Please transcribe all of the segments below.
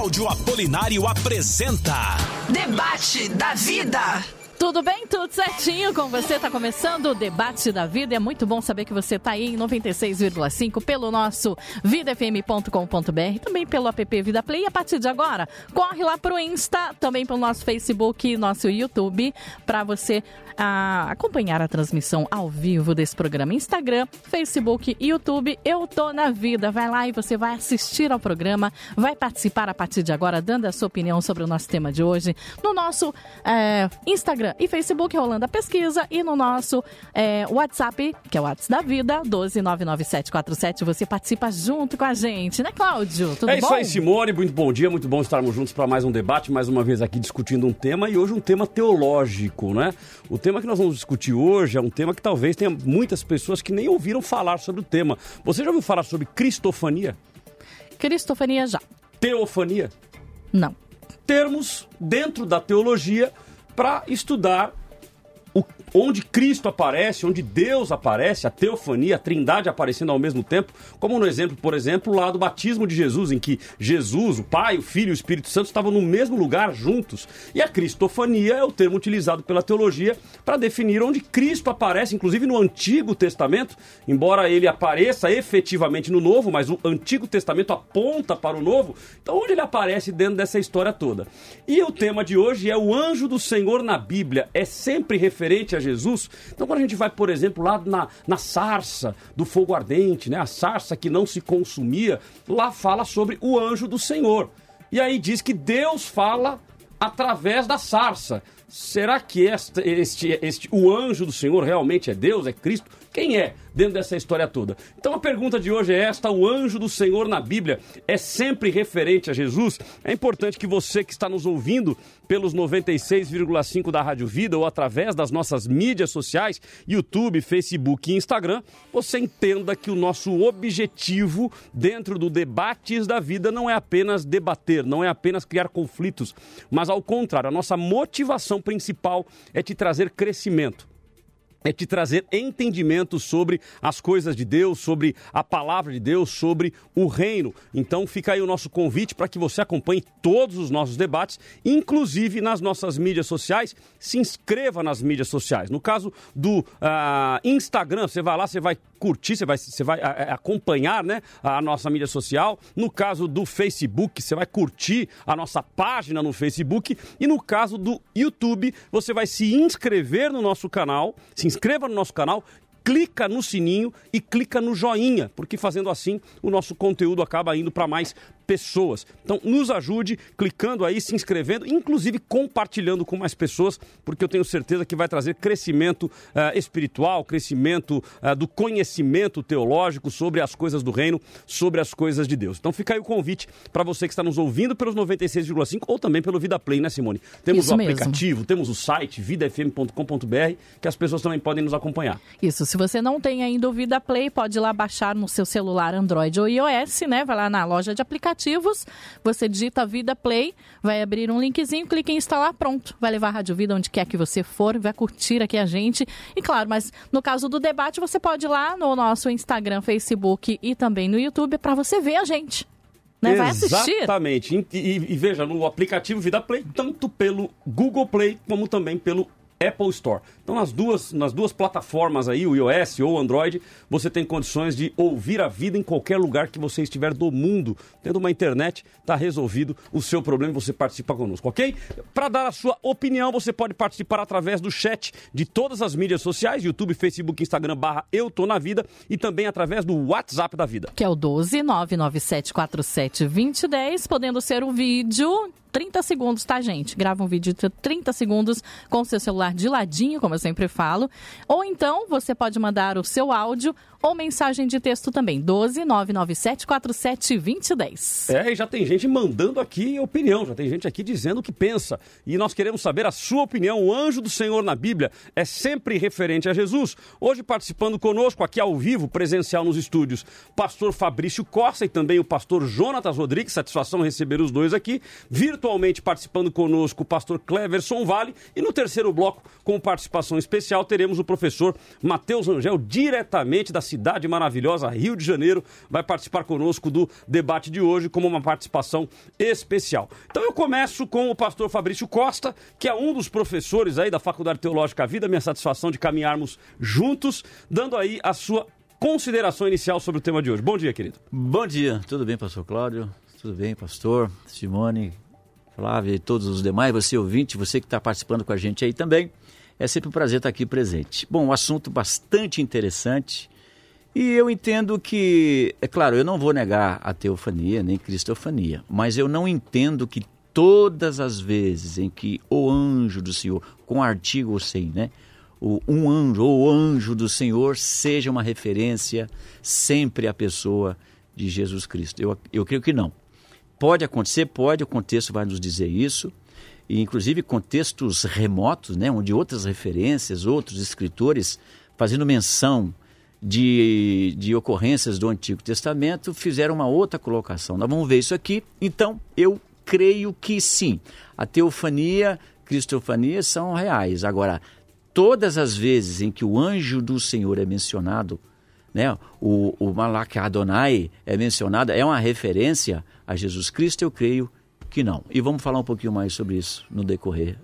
Cláudio Apolinário apresenta Debate da Vida. Tudo bem? Tudo certinho com você? Está começando o Debate da Vida. É muito bom saber que você está aí em 96,5 pelo nosso vidafm.com.br, também pelo app Vida Play. E a partir de agora, corre lá para o Insta, também pelo nosso Facebook, nosso YouTube, para você ah, acompanhar a transmissão ao vivo desse programa. Instagram, Facebook, YouTube, Eu Tô na Vida. Vai lá e você vai assistir ao programa, vai participar a partir de agora, dando a sua opinião sobre o nosso tema de hoje no nosso eh, Instagram e Facebook, rolando a pesquisa, e no nosso é, WhatsApp, que é o WhatsApp da Vida, 1299747. Você participa junto com a gente, né, Cláudio? Tudo é bom? isso aí, Simone. Muito bom dia, muito bom estarmos juntos para mais um debate, mais uma vez aqui discutindo um tema e hoje um tema teológico, né? O tema que nós vamos discutir hoje é um tema que talvez tenha muitas pessoas que nem ouviram falar sobre o tema. Você já ouviu falar sobre cristofania? Cristofania já. Teofania? Não. Termos dentro da teologia para estudar o, onde Cristo aparece, onde Deus aparece, a teofania, a trindade aparecendo ao mesmo tempo, como no exemplo, por exemplo, lá do batismo de Jesus, em que Jesus, o Pai, o Filho e o Espírito Santo estavam no mesmo lugar juntos. E a cristofania é o termo utilizado pela teologia para definir onde Cristo aparece, inclusive no Antigo Testamento, embora ele apareça efetivamente no Novo, mas o Antigo Testamento aponta para o Novo, então onde ele aparece dentro dessa história toda. E o tema de hoje é o anjo do Senhor na Bíblia, é sempre referente a Jesus. Então, quando a gente vai, por exemplo, lá na, na sarça do fogo ardente, né, a sarça que não se consumia, lá fala sobre o anjo do Senhor. E aí diz que Deus fala através da sarça. Será que este, este, este, o anjo do Senhor realmente é Deus, é Cristo? Quem é dentro dessa história toda? Então a pergunta de hoje é esta: o anjo do Senhor na Bíblia é sempre referente a Jesus? É importante que você que está nos ouvindo pelos 96,5 da Rádio Vida ou através das nossas mídias sociais, YouTube, Facebook e Instagram, você entenda que o nosso objetivo dentro do debates da vida não é apenas debater, não é apenas criar conflitos, mas ao contrário, a nossa motivação principal é te trazer crescimento é te trazer entendimento sobre as coisas de Deus, sobre a palavra de Deus, sobre o reino. Então fica aí o nosso convite para que você acompanhe todos os nossos debates, inclusive nas nossas mídias sociais. Se inscreva nas mídias sociais. No caso do uh, Instagram, você vai lá, você vai curtir, você vai, você vai uh, acompanhar né, a nossa mídia social. No caso do Facebook, você vai curtir a nossa página no Facebook. E no caso do YouTube, você vai se inscrever no nosso canal, se inscreva no nosso canal, clica no sininho e clica no joinha, porque fazendo assim o nosso conteúdo acaba indo para mais pessoas. Então, nos ajude clicando aí, se inscrevendo, inclusive compartilhando com mais pessoas, porque eu tenho certeza que vai trazer crescimento uh, espiritual, crescimento uh, do conhecimento teológico sobre as coisas do reino, sobre as coisas de Deus. Então, fica aí o convite para você que está nos ouvindo pelos 96,5 ou também pelo Vida Play, né, Simone? Temos Isso o mesmo. aplicativo, temos o site vidafm.com.br, que as pessoas também podem nos acompanhar. Isso, se você não tem ainda o Vida Play, pode ir lá baixar no seu celular Android ou iOS, né? Vai lá na loja de aplicativos, você digita Vida Play, vai abrir um linkzinho, clica em instalar, pronto. Vai levar a Rádio Vida onde quer que você for, vai curtir aqui a gente. E claro, mas no caso do debate, você pode ir lá no nosso Instagram, Facebook e também no YouTube para você ver a gente. Né? Vai assistir. Exatamente. E, e- e veja, no aplicativo Vida Play, tanto pelo Google Play como também pelo Apple Store. Então, nas duas, nas duas plataformas aí, o iOS ou Android, você tem condições de ouvir a vida em qualquer lugar que você estiver do mundo. Tendo uma internet, está resolvido o seu problema e você participa conosco, ok? Para dar a sua opinião, você pode participar através do chat de todas as mídias sociais, YouTube, Facebook, Instagram, barra Eu Tô Na Vida e também através do WhatsApp da vida. que é o 12 99747 2010, podendo ser um vídeo 30 segundos, tá, gente? Grava um vídeo de 30 segundos com o seu celular de ladinho, como eu sempre falo. Ou então, você pode mandar o seu áudio ou mensagem de texto também. 12 99747 2010. É, e já tem gente mandando aqui opinião, já tem gente aqui dizendo o que pensa. E nós queremos saber a sua opinião. O anjo do Senhor na Bíblia é sempre referente a Jesus. Hoje participando conosco aqui ao vivo, presencial nos estúdios, pastor Fabrício Costa e também o pastor Jonatas Rodrigues. Satisfação receber os dois aqui. Virtualmente participando conosco o pastor Cleverson Vale. E no terceiro bloco, com participação especial, teremos o professor Matheus Angel, diretamente da cidade maravilhosa Rio de Janeiro, vai participar conosco do debate de hoje como uma participação especial. Então eu começo com o pastor Fabrício Costa, que é um dos professores aí da Faculdade Teológica Vida, minha satisfação de caminharmos juntos, dando aí a sua consideração inicial sobre o tema de hoje. Bom dia, querido. Bom dia, tudo bem, pastor Cláudio? Tudo bem, pastor Simone, Flávia e todos os demais, você ouvinte, você que está participando com a gente aí também. É sempre um prazer estar aqui presente. Bom, um assunto bastante interessante. E eu entendo que, é claro, eu não vou negar a teofania nem cristofania, mas eu não entendo que todas as vezes em que o anjo do Senhor, com artigo sem, né? O, um anjo ou o anjo do Senhor seja uma referência sempre à pessoa de Jesus Cristo. Eu, eu creio que não. Pode acontecer, pode, o contexto vai nos dizer isso, e inclusive contextos remotos, né, onde outras referências, outros escritores, fazendo menção de, de ocorrências do Antigo Testamento, fizeram uma outra colocação. Nós vamos ver isso aqui. Então, eu creio que sim, a teofania, cristofania são reais. Agora, todas as vezes em que o anjo do Senhor é mencionado, né, o, o Malak Adonai é mencionado, é uma referência a Jesus Cristo? Eu creio que não. E vamos falar um pouquinho mais sobre isso no decorrer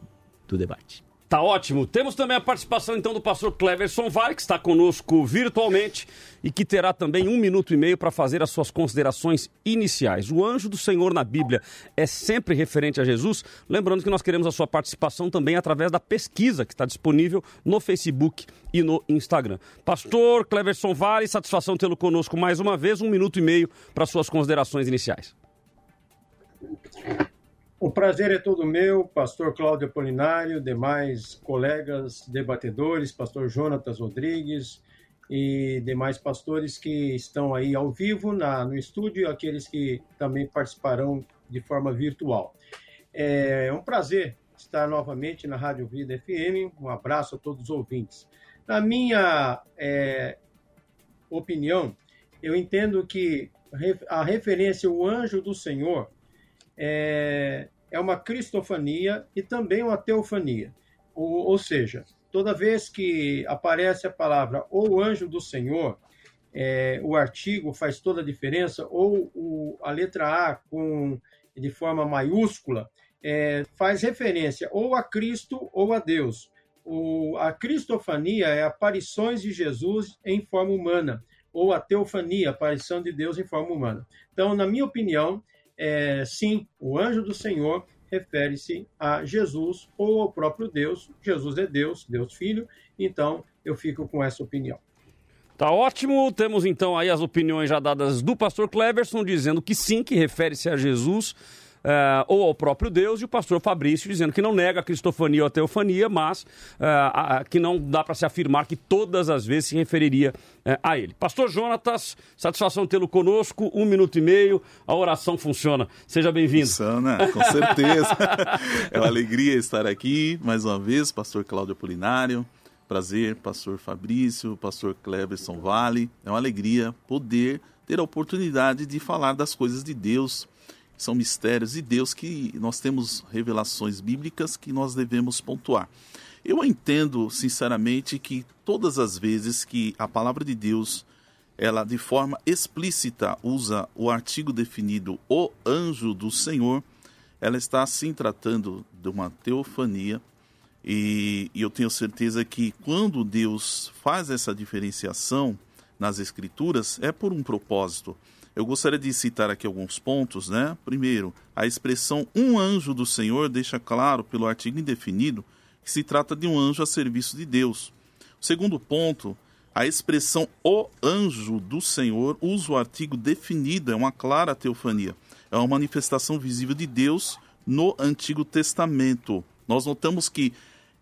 do debate. Tá ótimo. Temos também a participação então do pastor Cleverson Vale, que está conosco virtualmente e que terá também um minuto e meio para fazer as suas considerações iniciais. O anjo do Senhor na Bíblia é sempre referente a Jesus. Lembrando que nós queremos a sua participação também através da pesquisa que está disponível no Facebook e no Instagram. Pastor Cleverson Vale, satisfação tê-lo conosco mais uma vez. Um minuto e meio para suas considerações iniciais. O prazer é todo meu, pastor Cláudio Apolinário, demais colegas debatedores, pastor Jonatas Rodrigues e demais pastores que estão aí ao vivo na, no estúdio e aqueles que também participarão de forma virtual. É um prazer estar novamente na Rádio Vida FM. Um abraço a todos os ouvintes. Na minha é, opinião, eu entendo que a referência ao anjo do Senhor é, é uma cristofania e também uma teofania. Ou, ou, seja, toda vez que aparece a palavra ou anjo do Senhor, é, o artigo faz toda a diferença, ou o, a letra A com, de forma maiúscula é, faz referência ou a Cristo ou a Deus. O, a cristofania é aparições de Jesus em forma humana, ou a teofania, aparição de Deus em forma humana. Então, na minha opinião, é, sim, o anjo do Senhor refere-se a Jesus ou ao próprio Deus. Jesus é Deus, Deus Filho, então eu fico com essa opinião. Tá ótimo. Temos então aí as opiniões já dadas do pastor Cleverson, dizendo que sim, que refere-se a Jesus uh, ou ao próprio Deus, e o pastor Fabrício dizendo que não nega a cristofania ou a teofania, mas uh, que não dá para se afirmar que todas as vezes se referiria uh, a ele. Pastor Jonatas, satisfação tê-lo conosco, um minuto e meio, a oração funciona. Seja bem-vindo. Funciona, com certeza. é uma alegria estar aqui mais uma vez, pastor Cláudio Apolinário. Prazer, pastor Fabrício, pastor Cleberson Vale. É uma alegria poder ter a oportunidade de falar das coisas de Deus são mistérios de Deus que nós temos revelações bíblicas que nós devemos pontuar. Eu entendo, sinceramente, que todas as vezes que a palavra de Deus, ela de forma explícita usa o artigo definido o anjo do Senhor, ela está sim tratando de uma teofania. E, e eu tenho certeza que quando Deus faz essa diferenciação nas Escrituras, é por um propósito eu gostaria de citar aqui alguns pontos, né? Primeiro, a expressão um anjo do Senhor deixa claro pelo artigo indefinido que se trata de um anjo a serviço de Deus. Segundo ponto, a expressão o anjo do Senhor usa o artigo definido, é uma clara teofania. É uma manifestação visível de Deus no Antigo Testamento. Nós notamos que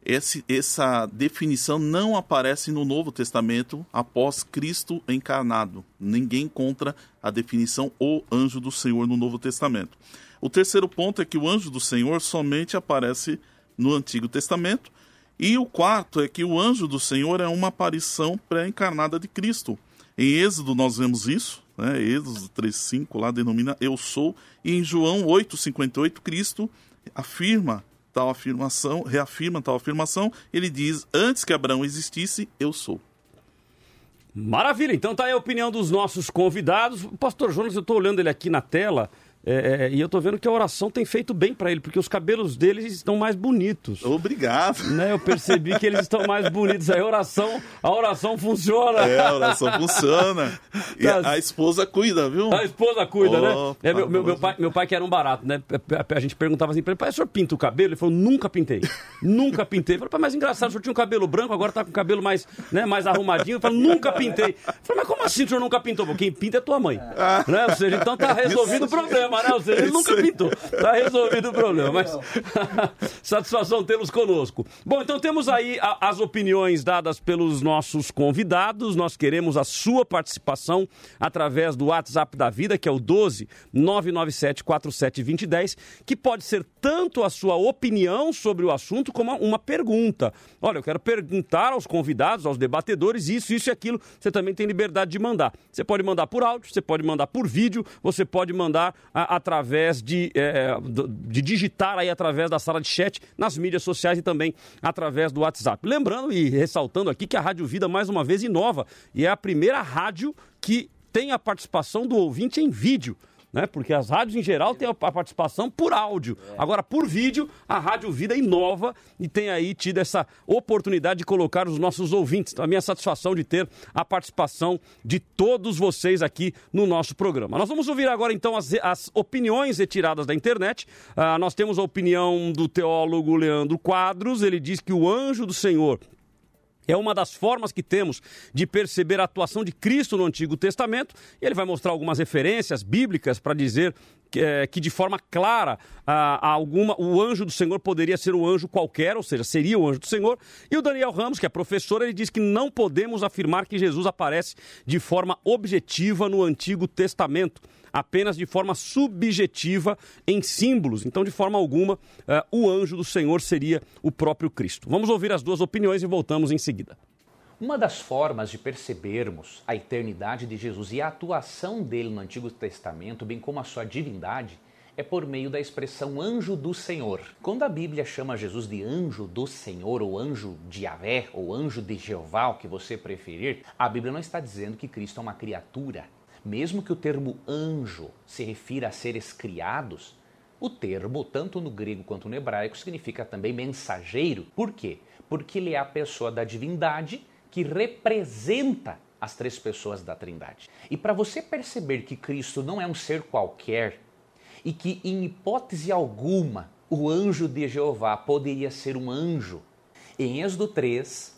esse, essa definição não aparece no Novo Testamento após Cristo encarnado. Ninguém encontra a definição o anjo do Senhor no Novo Testamento. O terceiro ponto é que o anjo do Senhor somente aparece no Antigo Testamento. E o quarto é que o anjo do Senhor é uma aparição pré-encarnada de Cristo. Em Êxodo nós vemos isso, né? Êxodo 3,5 lá denomina eu sou, e em João 8,58, Cristo afirma tal afirmação, reafirma tal afirmação, ele diz: Antes que Abraão existisse, eu sou. Maravilha, então tá aí a opinião dos nossos convidados. O pastor Jonas, eu estou olhando ele aqui na tela. É, é, e eu tô vendo que a oração tem feito bem para ele, porque os cabelos deles estão mais bonitos. Obrigado. Né? Eu percebi que eles estão mais bonitos. A oração, a oração funciona. É, a oração funciona. E tá. a esposa cuida, viu? A esposa cuida, oh, né? É, meu, meu, meu, pai, meu pai que era um barato, né? A gente perguntava assim pra ele, pai, o senhor pinta o cabelo? Ele falou, nunca pintei. nunca pintei. Eu falei, pai, mas engraçado, o senhor tinha um cabelo branco, agora tá com o cabelo mais, né, mais arrumadinho. Eu falei, nunca pintei. Eu falei, mas como assim o senhor nunca pintou? Quem pinta é tua mãe. Ah. Né? Ou seja, então tá resolvido o problema seja, ele nunca pintou. Tá resolvido o problema. Mas satisfação tê-los conosco. Bom, então temos aí a, as opiniões dadas pelos nossos convidados. Nós queremos a sua participação através do WhatsApp da vida, que é o 12 997 47 2010, que pode ser tanto a sua opinião sobre o assunto como uma pergunta. Olha, eu quero perguntar aos convidados, aos debatedores, isso, isso e aquilo. Você também tem liberdade de mandar. Você pode mandar por áudio, você pode mandar por vídeo, você pode mandar a, através de, é, de digitar aí através da sala de chat nas mídias sociais e também através do WhatsApp. Lembrando e ressaltando aqui que a Rádio Vida mais uma vez inova e é a primeira rádio que tem a participação do ouvinte em vídeo né? Porque as rádios em geral têm a participação por áudio. É. Agora, por vídeo, a Rádio Vida inova e tem aí tido essa oportunidade de colocar os nossos ouvintes. Então, a minha satisfação de ter a participação de todos vocês aqui no nosso programa. Nós vamos ouvir agora, então, as, as opiniões retiradas da internet. Uh, nós temos a opinião do teólogo Leandro Quadros. Ele diz que o anjo do Senhor é uma das formas que temos de perceber a atuação de Cristo no Antigo Testamento. E ele vai mostrar algumas referências bíblicas para dizer é, que, de forma clara ah, alguma, o anjo do Senhor poderia ser um anjo qualquer, ou seja, seria o anjo do Senhor. E o Daniel Ramos, que é professor, ele diz que não podemos afirmar que Jesus aparece de forma objetiva no Antigo Testamento apenas de forma subjetiva em símbolos. Então, de forma alguma, uh, o anjo do Senhor seria o próprio Cristo. Vamos ouvir as duas opiniões e voltamos em seguida. Uma das formas de percebermos a eternidade de Jesus e a atuação dele no Antigo Testamento, bem como a sua divindade, é por meio da expressão anjo do Senhor. Quando a Bíblia chama Jesus de anjo do Senhor, ou anjo de Yahvé, ou anjo de Jeová, o que você preferir, a Bíblia não está dizendo que Cristo é uma criatura. Mesmo que o termo anjo se refira a seres criados, o termo, tanto no grego quanto no hebraico, significa também mensageiro. Por quê? Porque ele é a pessoa da divindade que representa as três pessoas da Trindade. E para você perceber que Cristo não é um ser qualquer e que, em hipótese alguma, o anjo de Jeová poderia ser um anjo, em Êxodo 3,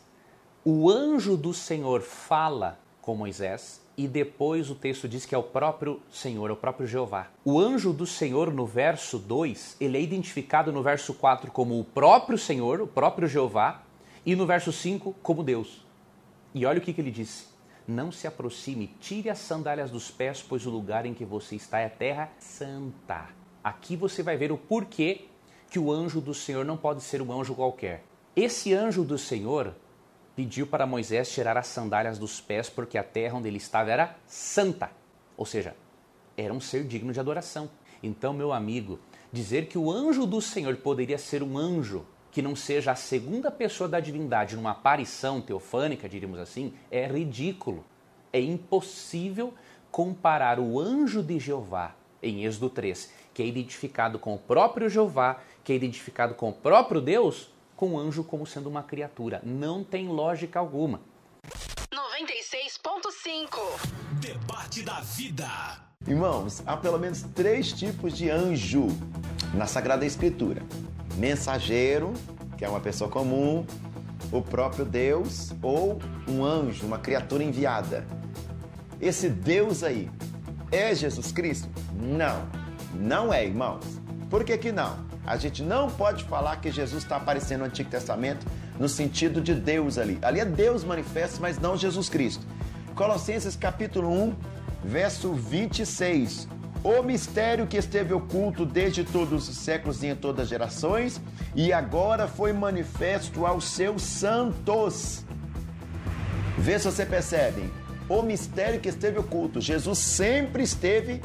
o anjo do Senhor fala com Moisés e depois o texto diz que é o próprio Senhor, é o próprio Jeová. O anjo do Senhor no verso 2, ele é identificado no verso 4 como o próprio Senhor, o próprio Jeová, e no verso 5 como Deus. E olha o que, que ele disse: Não se aproxime, tire as sandálias dos pés, pois o lugar em que você está é terra santa. Aqui você vai ver o porquê que o anjo do Senhor não pode ser um anjo qualquer. Esse anjo do Senhor pediu para Moisés tirar as sandálias dos pés, porque a terra onde ele estava era santa, ou seja, era um ser digno de adoração. Então, meu amigo, dizer que o anjo do Senhor poderia ser um anjo que não seja a segunda pessoa da divindade numa aparição teofânica, diríamos assim, é ridículo. É impossível comparar o anjo de Jeová em Êxodo 3, que é identificado com o próprio Jeová, que é identificado com o próprio Deus, com o anjo como sendo uma criatura. Não tem lógica alguma. 96.5 Debate da Vida. Irmãos, há pelo menos três tipos de anjo na Sagrada Escritura: mensageiro, que é uma pessoa comum, o próprio Deus ou um anjo, uma criatura enviada. Esse Deus aí é Jesus Cristo? Não, não é, irmãos. Por que, que não? A gente não pode falar que Jesus está aparecendo no Antigo Testamento no sentido de Deus ali. Ali é Deus manifesto, mas não Jesus Cristo. Colossenses capítulo 1, verso 26. O mistério que esteve oculto desde todos os séculos e em todas as gerações, e agora foi manifesto aos seus santos. Vê se você percebe. o mistério que esteve oculto. Jesus sempre esteve,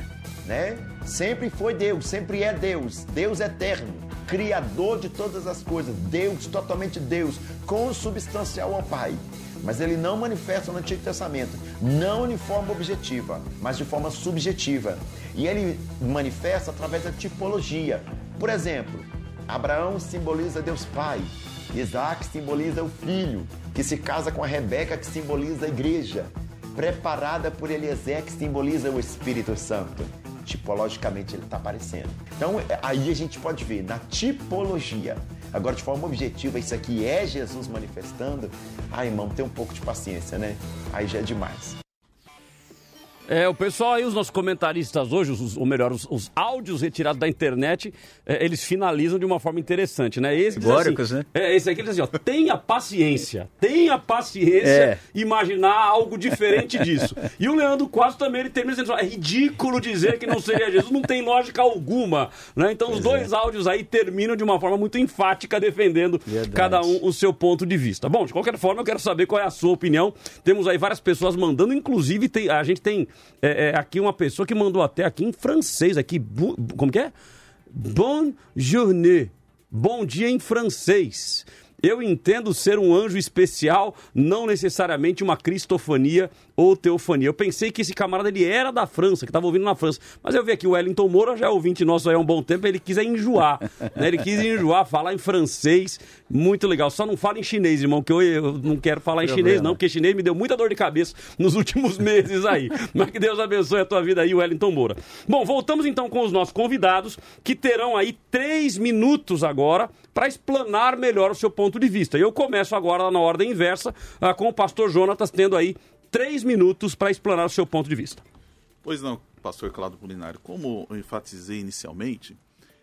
né? Sempre foi Deus, sempre é Deus, Deus eterno, criador de todas as coisas, Deus, totalmente Deus, consubstancial ao Pai. Mas ele não manifesta no Antigo Testamento, não de forma objetiva, mas de forma subjetiva. E ele manifesta através da tipologia. Por exemplo, Abraão simboliza Deus Pai, Isaac simboliza o filho, que se casa com a Rebeca, que simboliza a igreja, preparada por Eliezer, que simboliza o Espírito Santo. Tipologicamente ele está aparecendo. Então aí a gente pode ver na tipologia. Agora, de forma objetiva, isso aqui é Jesus manifestando. Ah, irmão, tem um pouco de paciência, né? Aí já é demais. É, o pessoal aí, os nossos comentaristas hoje, os, ou melhor, os, os áudios retirados da internet, é, eles finalizam de uma forma interessante, né? Esse assim, né? É, esse aqui diz assim, ó, tenha paciência, tenha paciência É. imaginar algo diferente disso. E o Leandro Quadros também, ele termina dizendo, é ridículo dizer que não seria Jesus, não tem lógica alguma, né? Então os dois áudios aí terminam de uma forma muito enfática, defendendo Verdade. cada um o seu ponto de vista. Bom, de qualquer forma, eu quero saber qual é a sua opinião. Temos aí várias pessoas mandando, inclusive tem- a gente tem é, é, aqui uma pessoa que mandou até aqui em francês, aqui, bu- como que é? Bonne journée. Bom dia em francês. Eu entendo ser um anjo especial, não necessariamente uma cristofania ou teofania. Eu pensei que esse camarada ele era da França, que estava ouvindo na França. Mas eu vi aqui o Wellington Moura, já é ouvinte nosso aí há um bom tempo, ele quis é enjoar. né? Ele quis enjoar, falar em francês. Muito legal. Só não fala em chinês, irmão, que eu, eu não quero falar em Problema. chinês, não, porque chinês me deu muita dor de cabeça nos últimos meses aí. Mas que Deus abençoe a tua vida aí, Wellington Moura. Bom, voltamos então com os nossos convidados, que terão aí três minutos agora para explanar melhor o seu ponto de vista. E eu começo agora na ordem inversa, ah, com o pastor Jonatas tendo aí três minutos para explanar o seu ponto de vista. Pois não, pastor Cláudio Polinário. Como eu enfatizei inicialmente,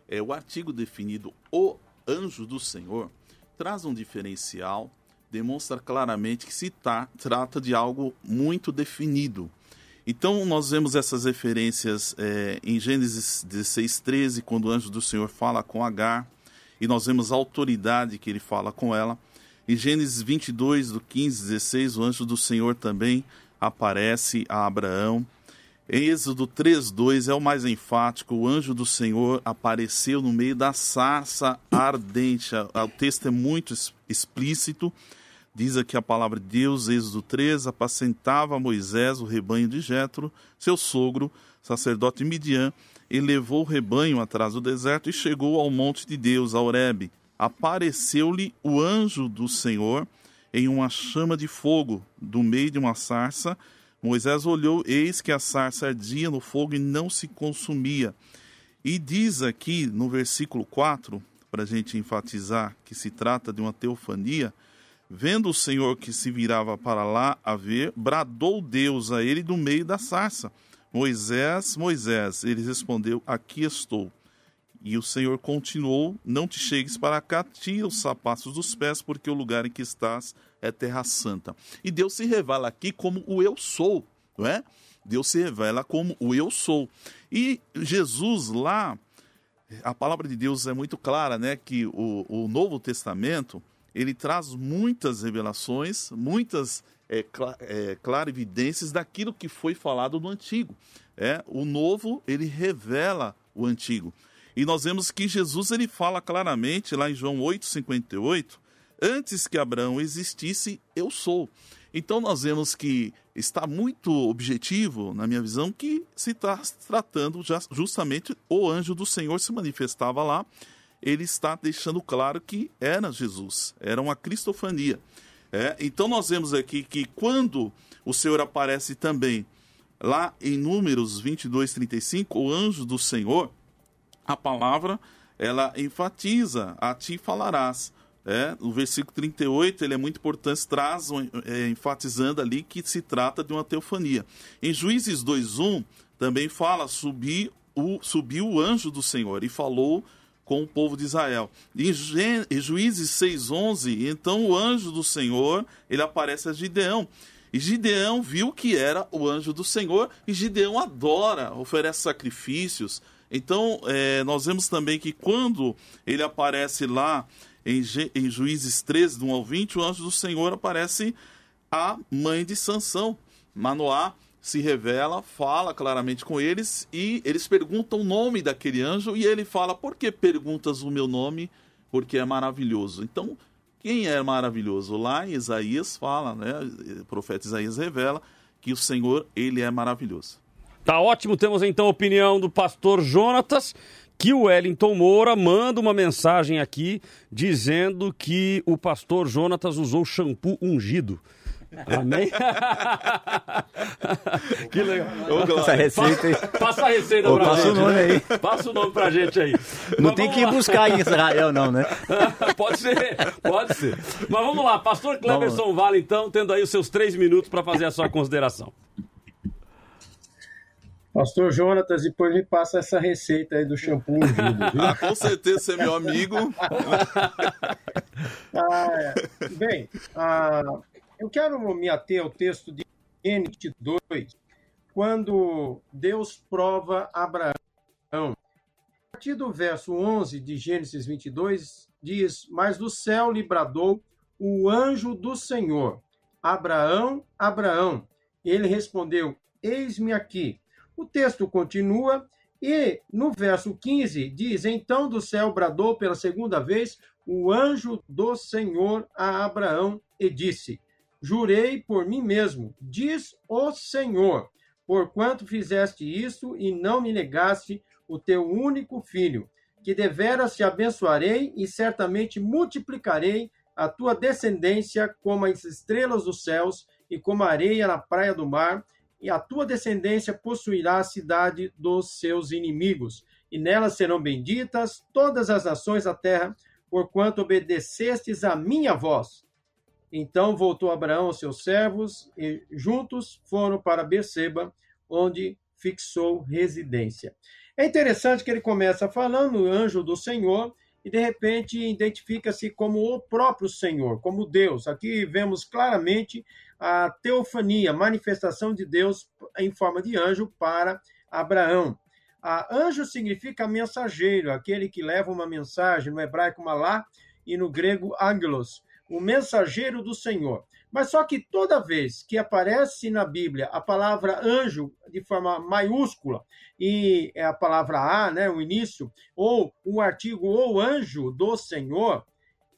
é, o artigo definido o anjo do Senhor traz um diferencial, demonstra claramente que se tá- trata de algo muito definido. Então, nós vemos essas referências é, em Gênesis 16, 13, quando o anjo do Senhor fala com Agar, e nós vemos a autoridade que ele fala com ela. Em Gênesis 22, do 15, 16, o anjo do Senhor também aparece a Abraão. Em Êxodo 3:2 é o mais enfático, o anjo do Senhor apareceu no meio da sarça ardente. A- O texto é muito explícito. Diz aqui a palavra de Deus, Êxodo 3, apacentava Moisés o rebanho de Jetro, seu sogro, sacerdote Midian, e levou o rebanho atrás do deserto e chegou ao monte de Deus, a Horebe. Apareceu-lhe o anjo do Senhor em uma chama de fogo, do meio de uma sarça. Moisés olhou, eis que a sarça ardia no fogo e não se consumia. E diz aqui no versículo 4, para a gente enfatizar que se trata de uma teofania, vendo o Senhor que se virava para lá a ver, bradou Deus a ele do meio da sarça. Moisés, Moisés, ele respondeu: Aqui estou. E o Senhor continuou: Não te chegues para cá, tira os sapatos dos pés, porque o lugar em que estás é terra santa. E Deus se revela aqui como o eu sou, não é? Deus se revela como o eu sou. E Jesus lá, a palavra de Deus é muito clara, né? Que o, o Novo Testamento ele traz muitas revelações, muitas é, é, clarividências daquilo que foi falado no Antigo. É, o Novo ele revela o Antigo. E nós vemos que Jesus ele fala claramente lá em João 8:58, antes que Abraão existisse, eu sou. Então nós vemos que está muito objetivo, na minha visão, que se está tratando justamente o anjo do Senhor se manifestava lá. Ele está deixando claro que era Jesus, era uma cristofania. É, então nós vemos aqui que quando o Senhor aparece também lá em Números 22, 35, o anjo do Senhor, a palavra ela enfatiza, a ti falarás. É, o versículo 38 ele é muito importante, traz é, enfatizando ali que se trata de uma teofania. Em Juízes 2:1 também fala subir o subiu o anjo do Senhor e falou com o povo de Israel. Em, Juízes 6:11, então o anjo do Senhor, ele aparece a Gideão. E Gideão viu que era o anjo do Senhor, e Gideão adora, oferece sacrifícios. Então, eh, nós vemos também que quando ele aparece lá em, em Juízes 13, do 1 ao 20, o anjo do Senhor aparece a mãe de Sansão. Manoá se revela, fala claramente com eles e eles perguntam o nome daquele anjo e ele fala: Por que perguntas o meu nome? Porque é maravilhoso. Então, quem é maravilhoso? Lá em Isaías fala, né? O profeta Isaías revela que o Senhor, ele é maravilhoso. Tá ótimo, temos então a opinião do pastor Jonatas, que o Wellington Moura manda uma mensagem aqui dizendo que o pastor Jonatas usou shampoo ungido. Amém? que legal. Essa receita aí. Passa, passa a receita Ô, pra passa gente. o nome aí. Passa o nome pra gente aí. Não Mas tem que ir lá. buscar em Israel, não, né? pode ser, pode ser. Mas vamos lá, pastor Cleberson Vale, então, tendo aí os seus três minutos para fazer a sua consideração. Pastor Jonatas, depois me passa essa receita aí do shampoo ungido, viu? Ah, com certeza você é meu amigo. Ah, é. Bem, ah, eu quero me ater ao texto de Gênesis 2, quando Deus prova Abraão. A partir do verso 11 de Gênesis 22, diz: Mas do céu lhe bradou o anjo do Senhor, Abraão, Abraão. Ele respondeu: Eis-me aqui. O texto continua e no verso 15 diz: Então do céu bradou pela segunda vez o anjo do Senhor a Abraão e disse: Jurei por mim mesmo, diz o Senhor, porquanto fizeste isso e não me negaste o teu único filho, que deveras te abençoarei e certamente multiplicarei a tua descendência como as estrelas dos céus e como a areia na praia do mar, e a tua descendência possuirá a cidade dos seus inimigos, e nelas serão benditas todas as nações da terra, porquanto obedecestes a minha voz. Então voltou Abraão aos seus servos e juntos foram para Beceba, onde fixou residência. É interessante que ele começa falando o anjo do Senhor e de repente identifica-se como o próprio Senhor, como Deus. Aqui vemos claramente a teofania, manifestação de Deus em forma de anjo para Abraão. A anjo significa mensageiro, aquele que leva uma mensagem, no hebraico malá e no grego angelos, o mensageiro do Senhor. Mas só que toda vez que aparece na Bíblia a palavra anjo de forma maiúscula e é a palavra a, né, o início, ou o artigo ou anjo do Senhor,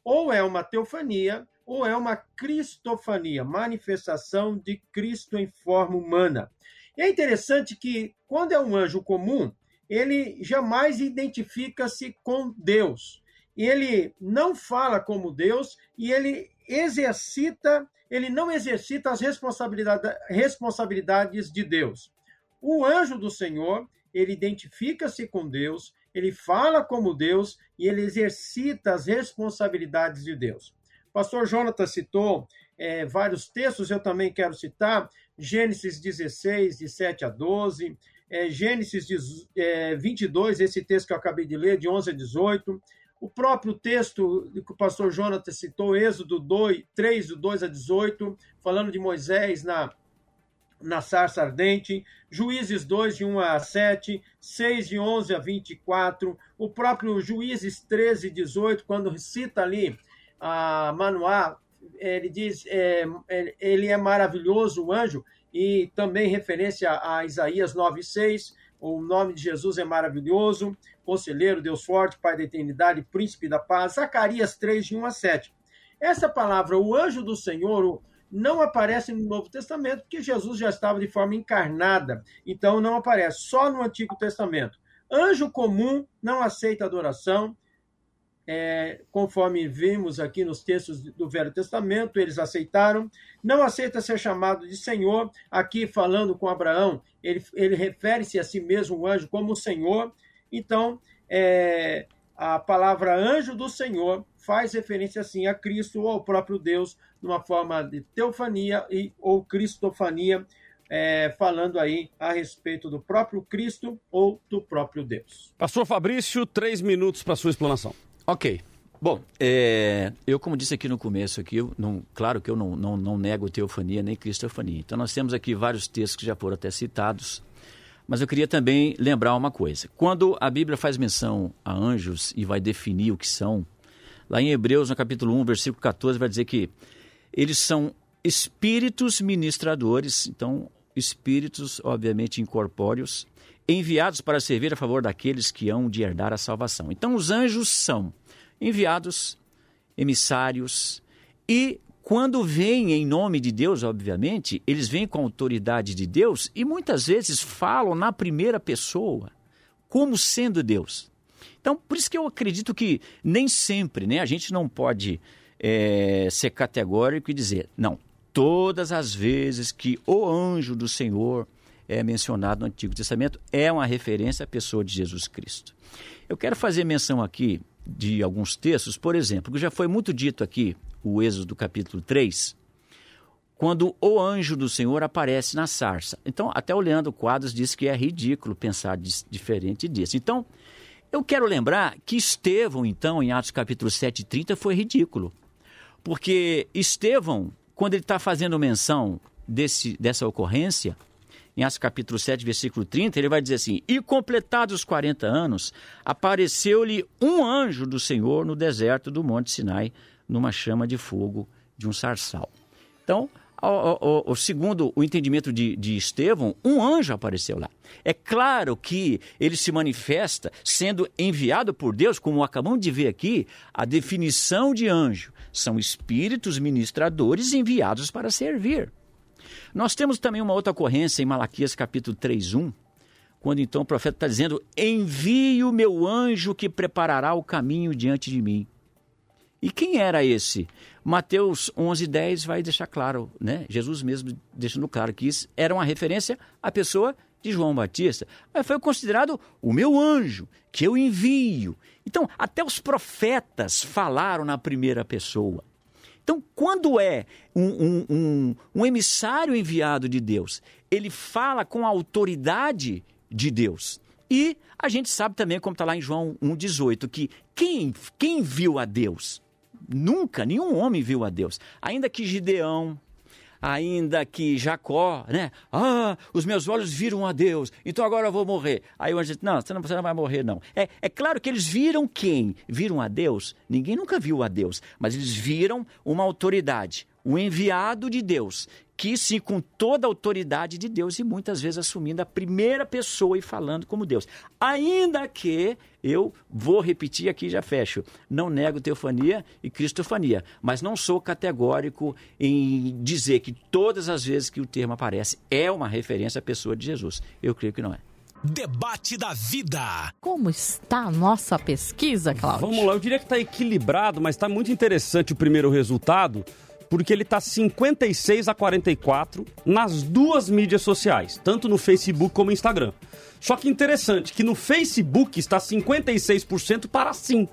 ou é uma teofania ou é uma cristofania, manifestação de Cristo em forma humana. E é interessante que quando é um anjo comum, ele jamais identifica-se com Deus. Ele não fala como Deus e ele exercita, ele não exercita as responsabilidades, responsabilidades de Deus. O anjo do Senhor, ele identifica-se com Deus, ele fala como Deus e ele exercita as responsabilidades de Deus. O pastor Jonatas citou é, vários textos, eu também quero citar Gênesis 16, de 7 a 12, é, Gênesis é, 22, esse texto que eu acabei de ler, de 11 a 18, o próprio texto que o pastor Jonatas citou, Êxodo 2, 3, do 2 a 18, falando de Moisés na, na sarça ardente, Juízes 2, de 1 a 7, 6, de 11 a 24, o próprio Juízes 13, 18, quando cita ali a Manoá, ele diz, é, ele é maravilhoso, o anjo, e também referência a Isaías 9, 6, o nome de Jesus é maravilhoso, conselheiro, Deus forte, Pai da eternidade, príncipe da paz, Zacarias 3, de 1 a 7. Essa palavra, o anjo do Senhor, não aparece no Novo Testamento, porque Jesus já estava de forma encarnada, então não aparece, só no Antigo Testamento. Anjo comum não aceita adoração, é, conforme vimos aqui nos textos do Velho Testamento, eles aceitaram. Não aceita ser chamado de Senhor. Aqui, falando com Abraão, ele, ele refere-se a si mesmo, o anjo, como Senhor. Então, é, a palavra anjo do Senhor faz referência, assim, a Cristo ou ao próprio Deus, numa forma de teofania e, ou cristofania, é, falando aí a respeito do próprio Cristo ou do próprio Deus. Pastor Fabrício, três minutos para sua explanação. Ok. Bom, é, eu como disse aqui no começo, aqui, não, claro que eu não, não, não nego teofania nem cristofania. Então nós temos aqui vários textos que já foram até citados, mas eu queria também lembrar uma coisa. Quando a Bíblia faz menção a anjos e vai definir o que são, lá em Hebreus, no capítulo 1, versículo 14, vai dizer que eles são espíritos ministradores, então, espíritos, obviamente, incorpóreos, enviados para servir a favor daqueles que hão de herdar a salvação. Então, os anjos são enviados, emissários, e quando vêm em nome de Deus, obviamente, eles vêm com a autoridade de Deus e muitas vezes falam na primeira pessoa, como sendo Deus. Então, por isso que eu acredito que nem sempre, né, a gente não pode é, ser categórico e dizer, não, todas as vezes que o anjo do Senhor é mencionado no Antigo Testamento é uma referência à pessoa de Jesus Cristo. Eu quero fazer menção aqui de alguns textos, por exemplo, que já foi muito dito aqui, o Êxodo do capítulo 3, quando o anjo do Senhor aparece na sarça. Então, até o Leandro Quadros disse que é ridículo pensar diferente disso. Então, eu quero lembrar que Estevão, então, em Atos capítulo 7 e 30, foi ridículo. Porque Estevão, quando ele está fazendo menção desse, dessa ocorrência, em Atos capítulo 7, versículo 30, ele vai dizer assim: E completados os 40 anos, apareceu-lhe um anjo do Senhor no deserto do Monte Sinai, numa chama de fogo de um sarçal. Então, o, o, o, segundo o entendimento de, de Estevão, um anjo apareceu lá. É claro que ele se manifesta sendo enviado por Deus, como acabamos de ver aqui, a definição de anjo são espíritos ministradores enviados para servir. Nós temos também uma outra ocorrência em Malaquias capítulo 3:1, quando então o profeta está dizendo: Envie o meu anjo que preparará o caminho diante de mim. E quem era esse? Mateus 11:10 vai deixar claro, né? Jesus mesmo deixando claro que isso era uma referência à pessoa de João Batista, mas foi considerado o meu anjo que eu envio. Então, até os profetas falaram na primeira pessoa. Então, quando é um, um, um, um emissário enviado de Deus, ele fala com a autoridade de Deus. E a gente sabe também, como está lá em João 1,18, que quem, quem viu a Deus? Nunca, nenhum homem viu a Deus. Ainda que Gideão, ainda que Jacó, né? Ah, os meus olhos viram a Deus, então agora eu vou morrer. Aí o anjo disse, não, você não, você não vai morrer, não. É, é claro que eles viram quem? Viram a Deus? Ninguém nunca viu a Deus, mas eles viram uma autoridade, um enviado de Deus, que sim, com toda a autoridade de Deus e muitas vezes assumindo a primeira pessoa e falando como Deus. Ainda que eu vou repetir aqui já fecho, não nego teofania e cristofania, mas não sou categórico em dizer que todas as vezes que o termo aparece é uma referência à pessoa de Jesus. Eu creio que não é. Debate da vida. Como está a nossa pesquisa, Cláudio? Vamos lá, eu diria que está equilibrado, mas está muito interessante o primeiro resultado porque ele está 56 a 44 nas duas mídias sociais, tanto no Facebook como no Instagram. Só que interessante que no Facebook está 56% para sim,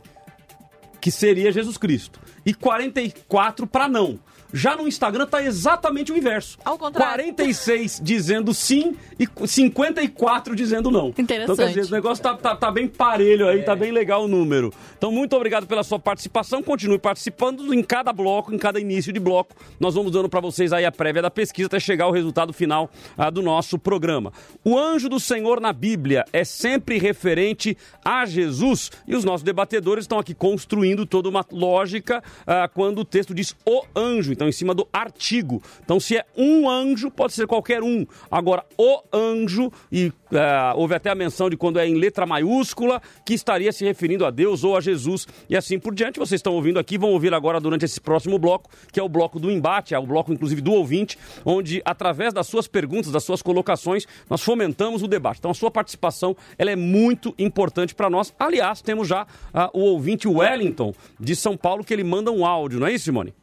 que seria Jesus Cristo, e 44 para não. Já no Instagram tá exatamente o inverso. Ao contrário. 46 dizendo sim e 54 dizendo não. Interessante. Então, quer dizer, o negócio tá, tá, tá bem parelho aí, é. tá bem legal o número. Então, muito obrigado pela sua participação. Continue participando em cada bloco, em cada início de bloco. Nós vamos dando para vocês aí a prévia da pesquisa até chegar ao resultado final ah, do nosso programa. O anjo do Senhor na Bíblia é sempre referente a Jesus e os nossos debatedores estão aqui construindo toda uma lógica ah, quando o texto diz o anjo então em cima do artigo. Então, se é um anjo, pode ser qualquer um. Agora, o anjo, e é, houve até a menção de quando é em letra maiúscula, que estaria se referindo a Deus ou a Jesus, e assim por diante. Vocês estão ouvindo aqui, vão ouvir agora durante esse próximo bloco, que é o bloco do embate, é o bloco inclusive do ouvinte, onde através das suas perguntas, das suas colocações, nós fomentamos o debate. Então, a sua participação ela é muito importante para nós. Aliás, temos já uh, o ouvinte Wellington, de São Paulo, que ele manda um áudio, não é isso, Simone?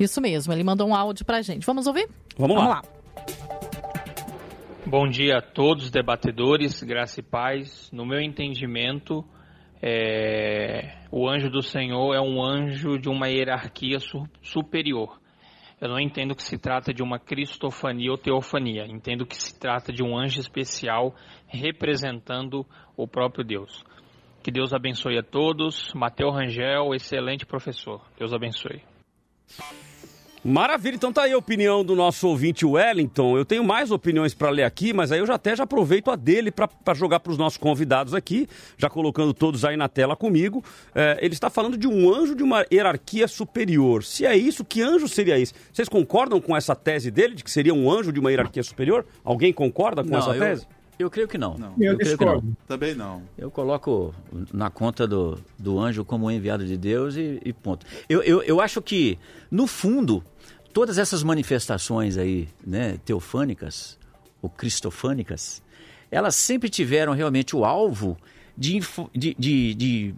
Isso mesmo, ele mandou um áudio pra gente. Vamos ouvir? Vamos, Vamos lá. lá. Bom dia a todos, debatedores, graça e paz. No meu entendimento, é... o anjo do Senhor é um anjo de uma hierarquia su superior. Eu não entendo que se trata de uma cristofania ou teofania. Entendo que se trata de um anjo especial representando o próprio Deus. Que Deus abençoe a todos. Mateus Rangel, excelente professor. Deus abençoe. Maravilha, então tá aí a opinião do nosso ouvinte Wellington. Eu tenho mais opiniões para ler aqui, mas aí eu já até já aproveito a dele para jogar para os nossos convidados aqui, já colocando todos aí na tela comigo. É, ele está falando de um anjo de uma hierarquia superior. Se é isso, que anjo seria esse? Vocês concordam com essa tese dele, de que seria um anjo de uma hierarquia superior? Alguém concorda com Não, essa tese? Eu creio que não. Não. Eu creio que não. Também não. Eu coloco na conta do, do anjo como enviado de Deus e, e ponto. Eu, eu, eu acho que, no fundo, todas essas manifestações aí, né, teofânicas ou cristofânicas, elas sempre tiveram realmente o alvo de, de, de, de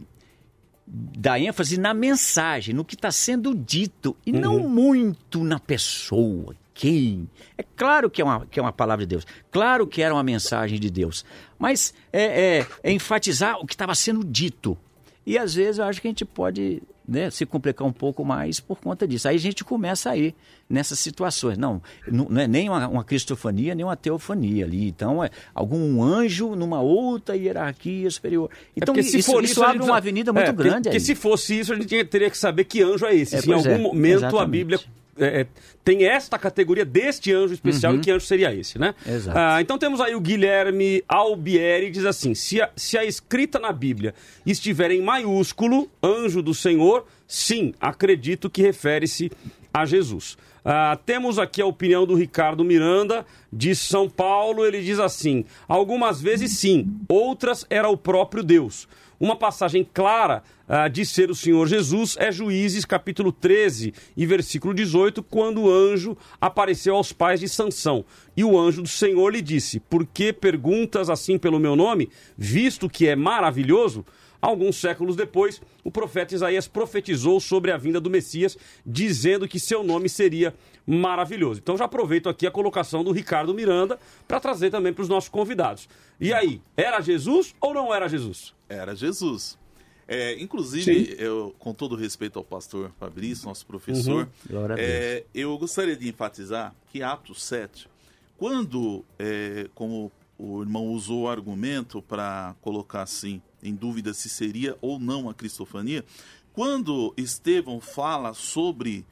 dar ênfase na mensagem, no que está sendo dito, e não muito na pessoa. Quem? É claro que é, uma, que é uma palavra de Deus, claro que era uma mensagem de Deus, mas é, é- é enfatizar o que estava sendo dito. E às vezes eu acho que a gente pode né, se complicar um pouco mais por conta disso. Aí a gente começa a ir nessas situações. Não, não é nem uma, uma cristofania, nem uma teofania ali. Então é algum anjo numa outra hierarquia superior. Então É porque isso, isso a abre uma avenida muito É, porque- grande Porque aí. se fosse isso, a gente teria que saber que anjo é esse. É, se em algum é, momento a exatamente. Bíblia é, é, tem esta categoria deste anjo especial e que anjo seria esse, né? Uhum. Exato. Ah, então temos aí o Guilherme Albieri, diz assim: se a, se a escrita na Bíblia estiver em maiúsculo, anjo do Senhor, sim, acredito que refere-se a Jesus. Ah, temos aqui a opinião do Ricardo Miranda, de São Paulo. Ele diz assim: algumas vezes sim, outras era o próprio Deus. Uma passagem clara ah, de ser o Senhor Jesus é Juízes capítulo 13 e versículo 18, quando o anjo apareceu aos pais de Sansão. E o anjo do Senhor lhe disse: Por que perguntas assim pelo meu nome, visto que é maravilhoso? Alguns séculos depois, o profeta Isaías profetizou sobre a vinda do Messias, dizendo que seu nome seria maravilhoso. Então já aproveito aqui a colocação do Ricardo Miranda para trazer também para os nossos convidados. E aí, era Jesus ou não era Jesus? Era Jesus. É, inclusive, eu, com todo respeito ao pastor Fabrício, nosso professor, a é, eu gostaria de enfatizar que Atos 7, quando, é, como o irmão usou o argumento para colocar assim em dúvida se seria ou não a cristofania, quando Estevão fala sobre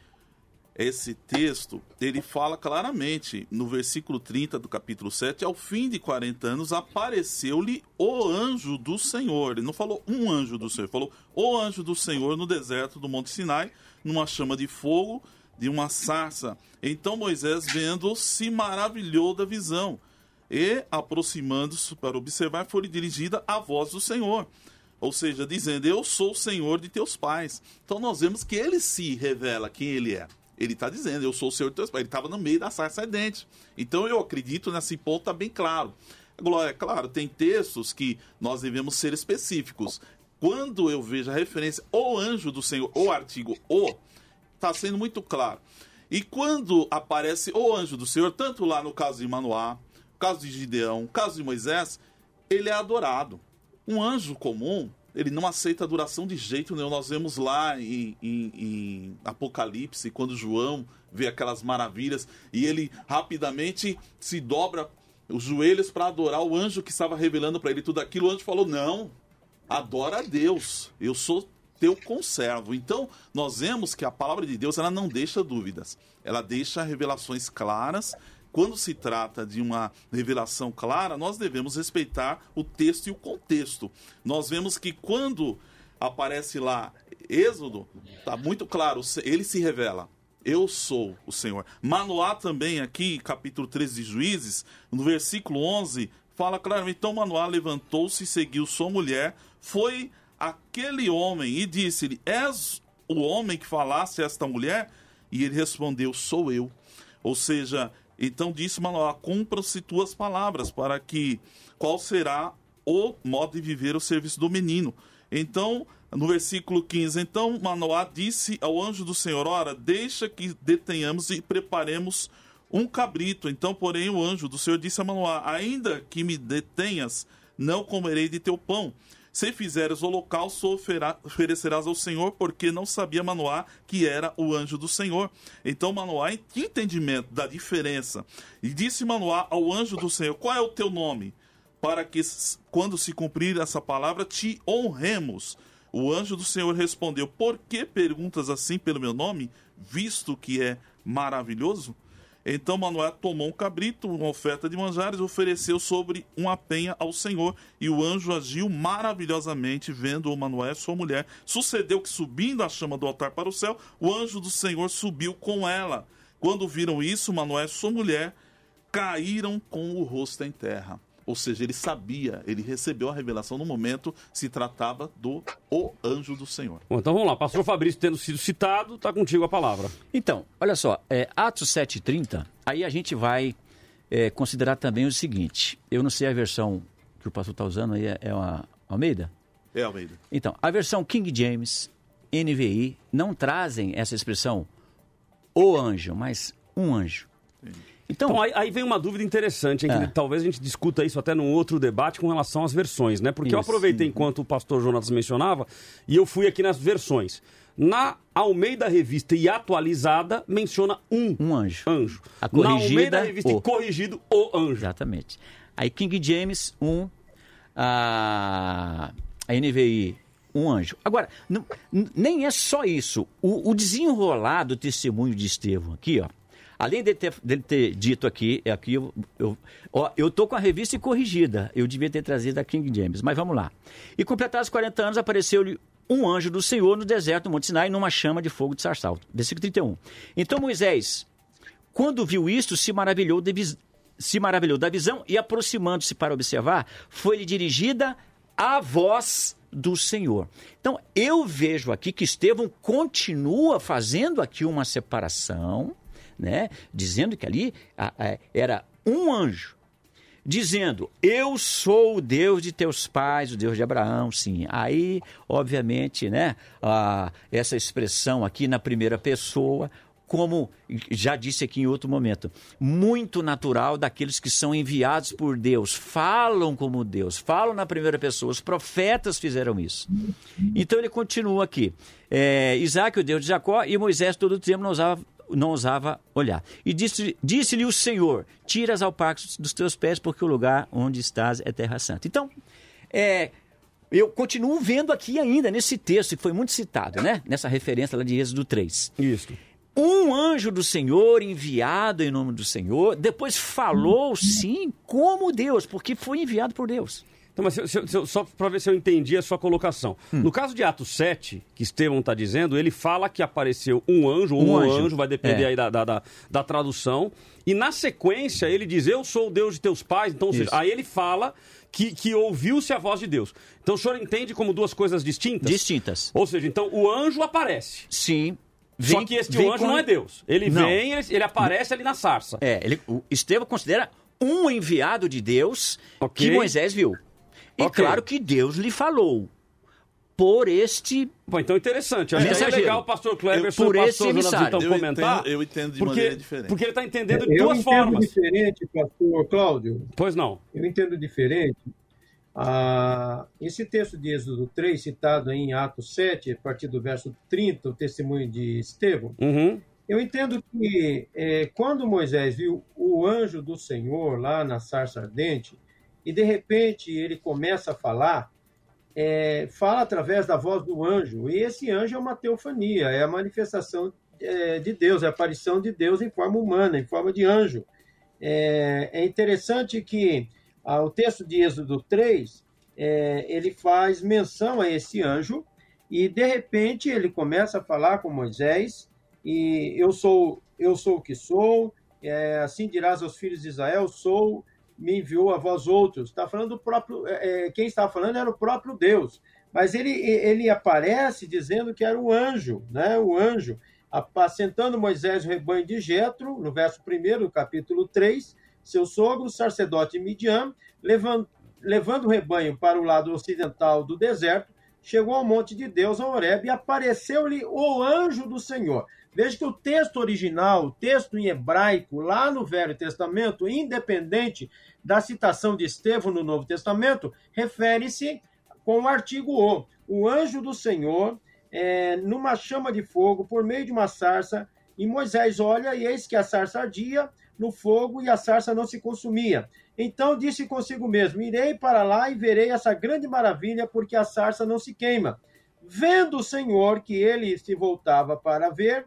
esse texto, ele fala claramente, no versículo 30 do capítulo 7, ao fim de 40 anos apareceu-lhe o anjo do Senhor. Ele não falou um anjo do Senhor, falou o anjo do Senhor no deserto do Monte Sinai, numa chama de fogo, de uma sarça. Então Moisés, vendo, se maravilhou da visão. E, aproximando-se para observar, foi dirigida a voz do Senhor. Ou seja, dizendo: Eu sou o Senhor de teus pais. Então nós vemos que ele se revela quem ele é. Ele está dizendo: Eu sou o Senhor pais. Ele estava no meio da sarça ardente. Então eu acredito nesse ponto, está bem claro. Glória, claro, tem textos que nós devemos ser específicos. Quando eu vejo a referência o anjo do Senhor, o artigo o, está sendo muito claro. E quando aparece o anjo do Senhor, tanto lá no caso de Manoá, caso de Gideão, caso de Moisés, ele é adorado. Um anjo comum, ele não aceita adoração de jeito nenhum. Nós vemos lá em, em- em Apocalipse, quando João vê aquelas maravilhas e ele rapidamente se dobra os joelhos para adorar o anjo que estava revelando para ele tudo aquilo. O anjo falou: Não, adora a Deus, eu sou teu conservo. Então, nós vemos que a palavra de Deus ela não deixa dúvidas, ela deixa revelações claras. Quando se trata de uma revelação clara, nós devemos respeitar o texto e o contexto. Nós vemos que quando aparece lá Êxodo, está muito claro, ele se revela. Eu sou o Senhor. Manoá também, aqui, capítulo 13 de Juízes, no versículo 11, fala claramente: Então Manoá levantou-se e seguiu sua mulher, foi aquele homem e disse-lhe: És o homem que falasse a esta mulher? E ele respondeu: Sou eu. Ou seja, então disse Manoá: Cumpram-se tuas palavras, para que qual será o modo de viver o serviço do menino. Então, no versículo 15, então Manoá disse ao anjo do Senhor: Ora, deixa que detenhamos e preparemos um cabrito. Então, porém, o anjo do Senhor disse a Manoá: Ainda que me detenhas, não comerei de teu pão. Se fizeres holocausto, oferecerás ao Senhor, porque não sabia Manoá que era o anjo do Senhor. Então Manoá tinha entendimento da diferença. E disse Manoá ao anjo do Senhor: Qual é o teu nome? Para que, quando se cumprir essa palavra, te honremos. O anjo do Senhor respondeu: Por que perguntas assim pelo meu nome, visto que é maravilhoso? Então Manoel tomou um cabrito, uma oferta de manjares, ofereceu sobre uma penha ao Senhor, e o anjo agiu maravilhosamente, vendo o Manoel, sua mulher. Sucedeu que, subindo a chama do altar para o céu, o anjo do Senhor subiu com ela. Quando viram isso, Manoel e sua mulher caíram com o rosto em terra. Ou seja, ele sabia, ele recebeu a revelação no momento, se tratava do o anjo do Senhor. Bom, então vamos lá, pastor Fabrício tendo sido citado, está contigo a palavra. Então, olha só, é, Atos 7,30, aí a gente vai é, considerar também o seguinte, eu não sei a versão que o pastor está usando aí, é, é uma Almeida? É Almeida. Então, a versão King James, NVI, não trazem essa expressão o anjo, mas um anjo. Entendi. Então, então aí, aí, vem uma dúvida interessante, hein, é. talvez a gente discuta isso até num outro debate com relação às versões, né? Porque isso. eu aproveitei enquanto o pastor Jonas mencionava e eu fui aqui nas versões. Na Almeida Revista e atualizada, menciona um, um anjo. anjo. A corrigida, Na Almeida Revista o. e corrigido, o anjo. Exatamente. Aí King James, um. A, a NVI, um anjo. Agora, não, nem é só isso. O, o desenrolar do testemunho de Estevão aqui, ó, Além dele ter, dele ter dito aqui, é aqui eu, eu, ó, eu tô com a revista corrigida. Eu devia ter trazido a King James, mas vamos lá. E completados 40 anos, apareceu-lhe um anjo do Senhor no deserto do Monte Sinai, numa chama de fogo de sarçal. Versículo 31. Então Moisés, quando viu isto, se maravilhou, de, se maravilhou da visão e, aproximando-se para observar, foi-lhe dirigida a voz do Senhor. Então, eu vejo aqui que Estevão continua fazendo aqui uma separação né? Dizendo que ali era um anjo dizendo: Eu sou o Deus de teus pais, o Deus de Abraão, sim. Aí, obviamente, né, essa expressão aqui na primeira pessoa, como já disse aqui em outro momento, muito natural daqueles que são enviados por Deus, falam como Deus, falam na primeira pessoa. Os profetas fizeram isso. Então ele continua aqui: é, Isaac, o Deus de Jacó, e Moisés todo o tempo não usava não ousava olhar. E disse-lhe disse o Senhor: Tira as alpacas dos teus pés, porque o lugar onde estás é terra santa. Então, é, eu continuo vendo aqui ainda nesse texto, que foi muito citado, né? Nessa referência lá de Êxodo 3. Isso. Um anjo do Senhor, enviado em nome do Senhor, depois falou sim como Deus, porque foi enviado por Deus. Mas se, se, se, só para ver se eu entendi a sua colocação. Hum. No caso de Atos 7, que Estevão está dizendo, ele fala que apareceu um anjo, ou um, um anjo. anjo. vai depender é. aí da, da, da, da, tradução. E na sequência ele diz: Eu sou o Deus de teus pais. Então, seja, aí ele fala que, que ouviu-se a voz de Deus. Então o senhor entende como duas coisas distintas? Distintas. Ou seja, então o anjo aparece. Sim. Vem, Só que este anjo com... não é Deus. Ele não. vem, ele, ele aparece ali na sarça. É, ele, o Estevão considera um enviado de Deus okay. que Moisés viu. E okay. claro que Deus lhe falou por este. Pô, então interessante. Acho que é legal o pastor Cleverson por e o pastor Jonas então eu comentar. Entendo, eu entendo de porque, maneira diferente. Porque ele está entendendo de duas formas. Eu entendo diferente, pastor Cláudio. Pois não. Eu entendo diferente. Ah, esse texto de Êxodo 3, citado em Atos 7, a partir do verso 30, o testemunho de Estevão, uhum. eu entendo que é, quando Moisés viu o anjo do Senhor lá na sarça ardente, e de repente ele começa a falar, é, fala através da voz do anjo, e esse anjo é uma teofania, é a manifestação é, de Deus, é a aparição de Deus em forma humana, em forma de anjo. É, é interessante que ah, o texto de Êxodo 3, é, ele faz menção a esse anjo, e de repente ele começa a falar com Moisés, e eu sou eu sou o que sou, é, assim dirás aos filhos de Israel, sou me enviou a vós outros. Está falando do próprio. É, é quem estava falando era o próprio Deus. Mas ele, ele aparece dizendo que era o anjo, né? O anjo, apacentando Moisés o rebanho de Jetro, no verso 1 do capítulo 3, seu sogro, sacerdote Midian, levando, levando o rebanho para o lado ocidental do deserto, chegou ao monte de Deus, a Horeb, e apareceu-lhe o anjo do Senhor. Veja que o texto original, o texto em hebraico, lá no Velho Testamento, independente da citação de Estevão no Novo Testamento, refere-se com o artigo O. O anjo do Senhor, é, numa chama de fogo, por meio de uma sarça, e Moisés olha, e eis que a sarça ardia no fogo, e a sarça não se consumia. Então disse consigo mesmo: Irei para lá e verei essa grande maravilha, porque a sarça não se queima. Vendo o Senhor que ele se voltava para ver,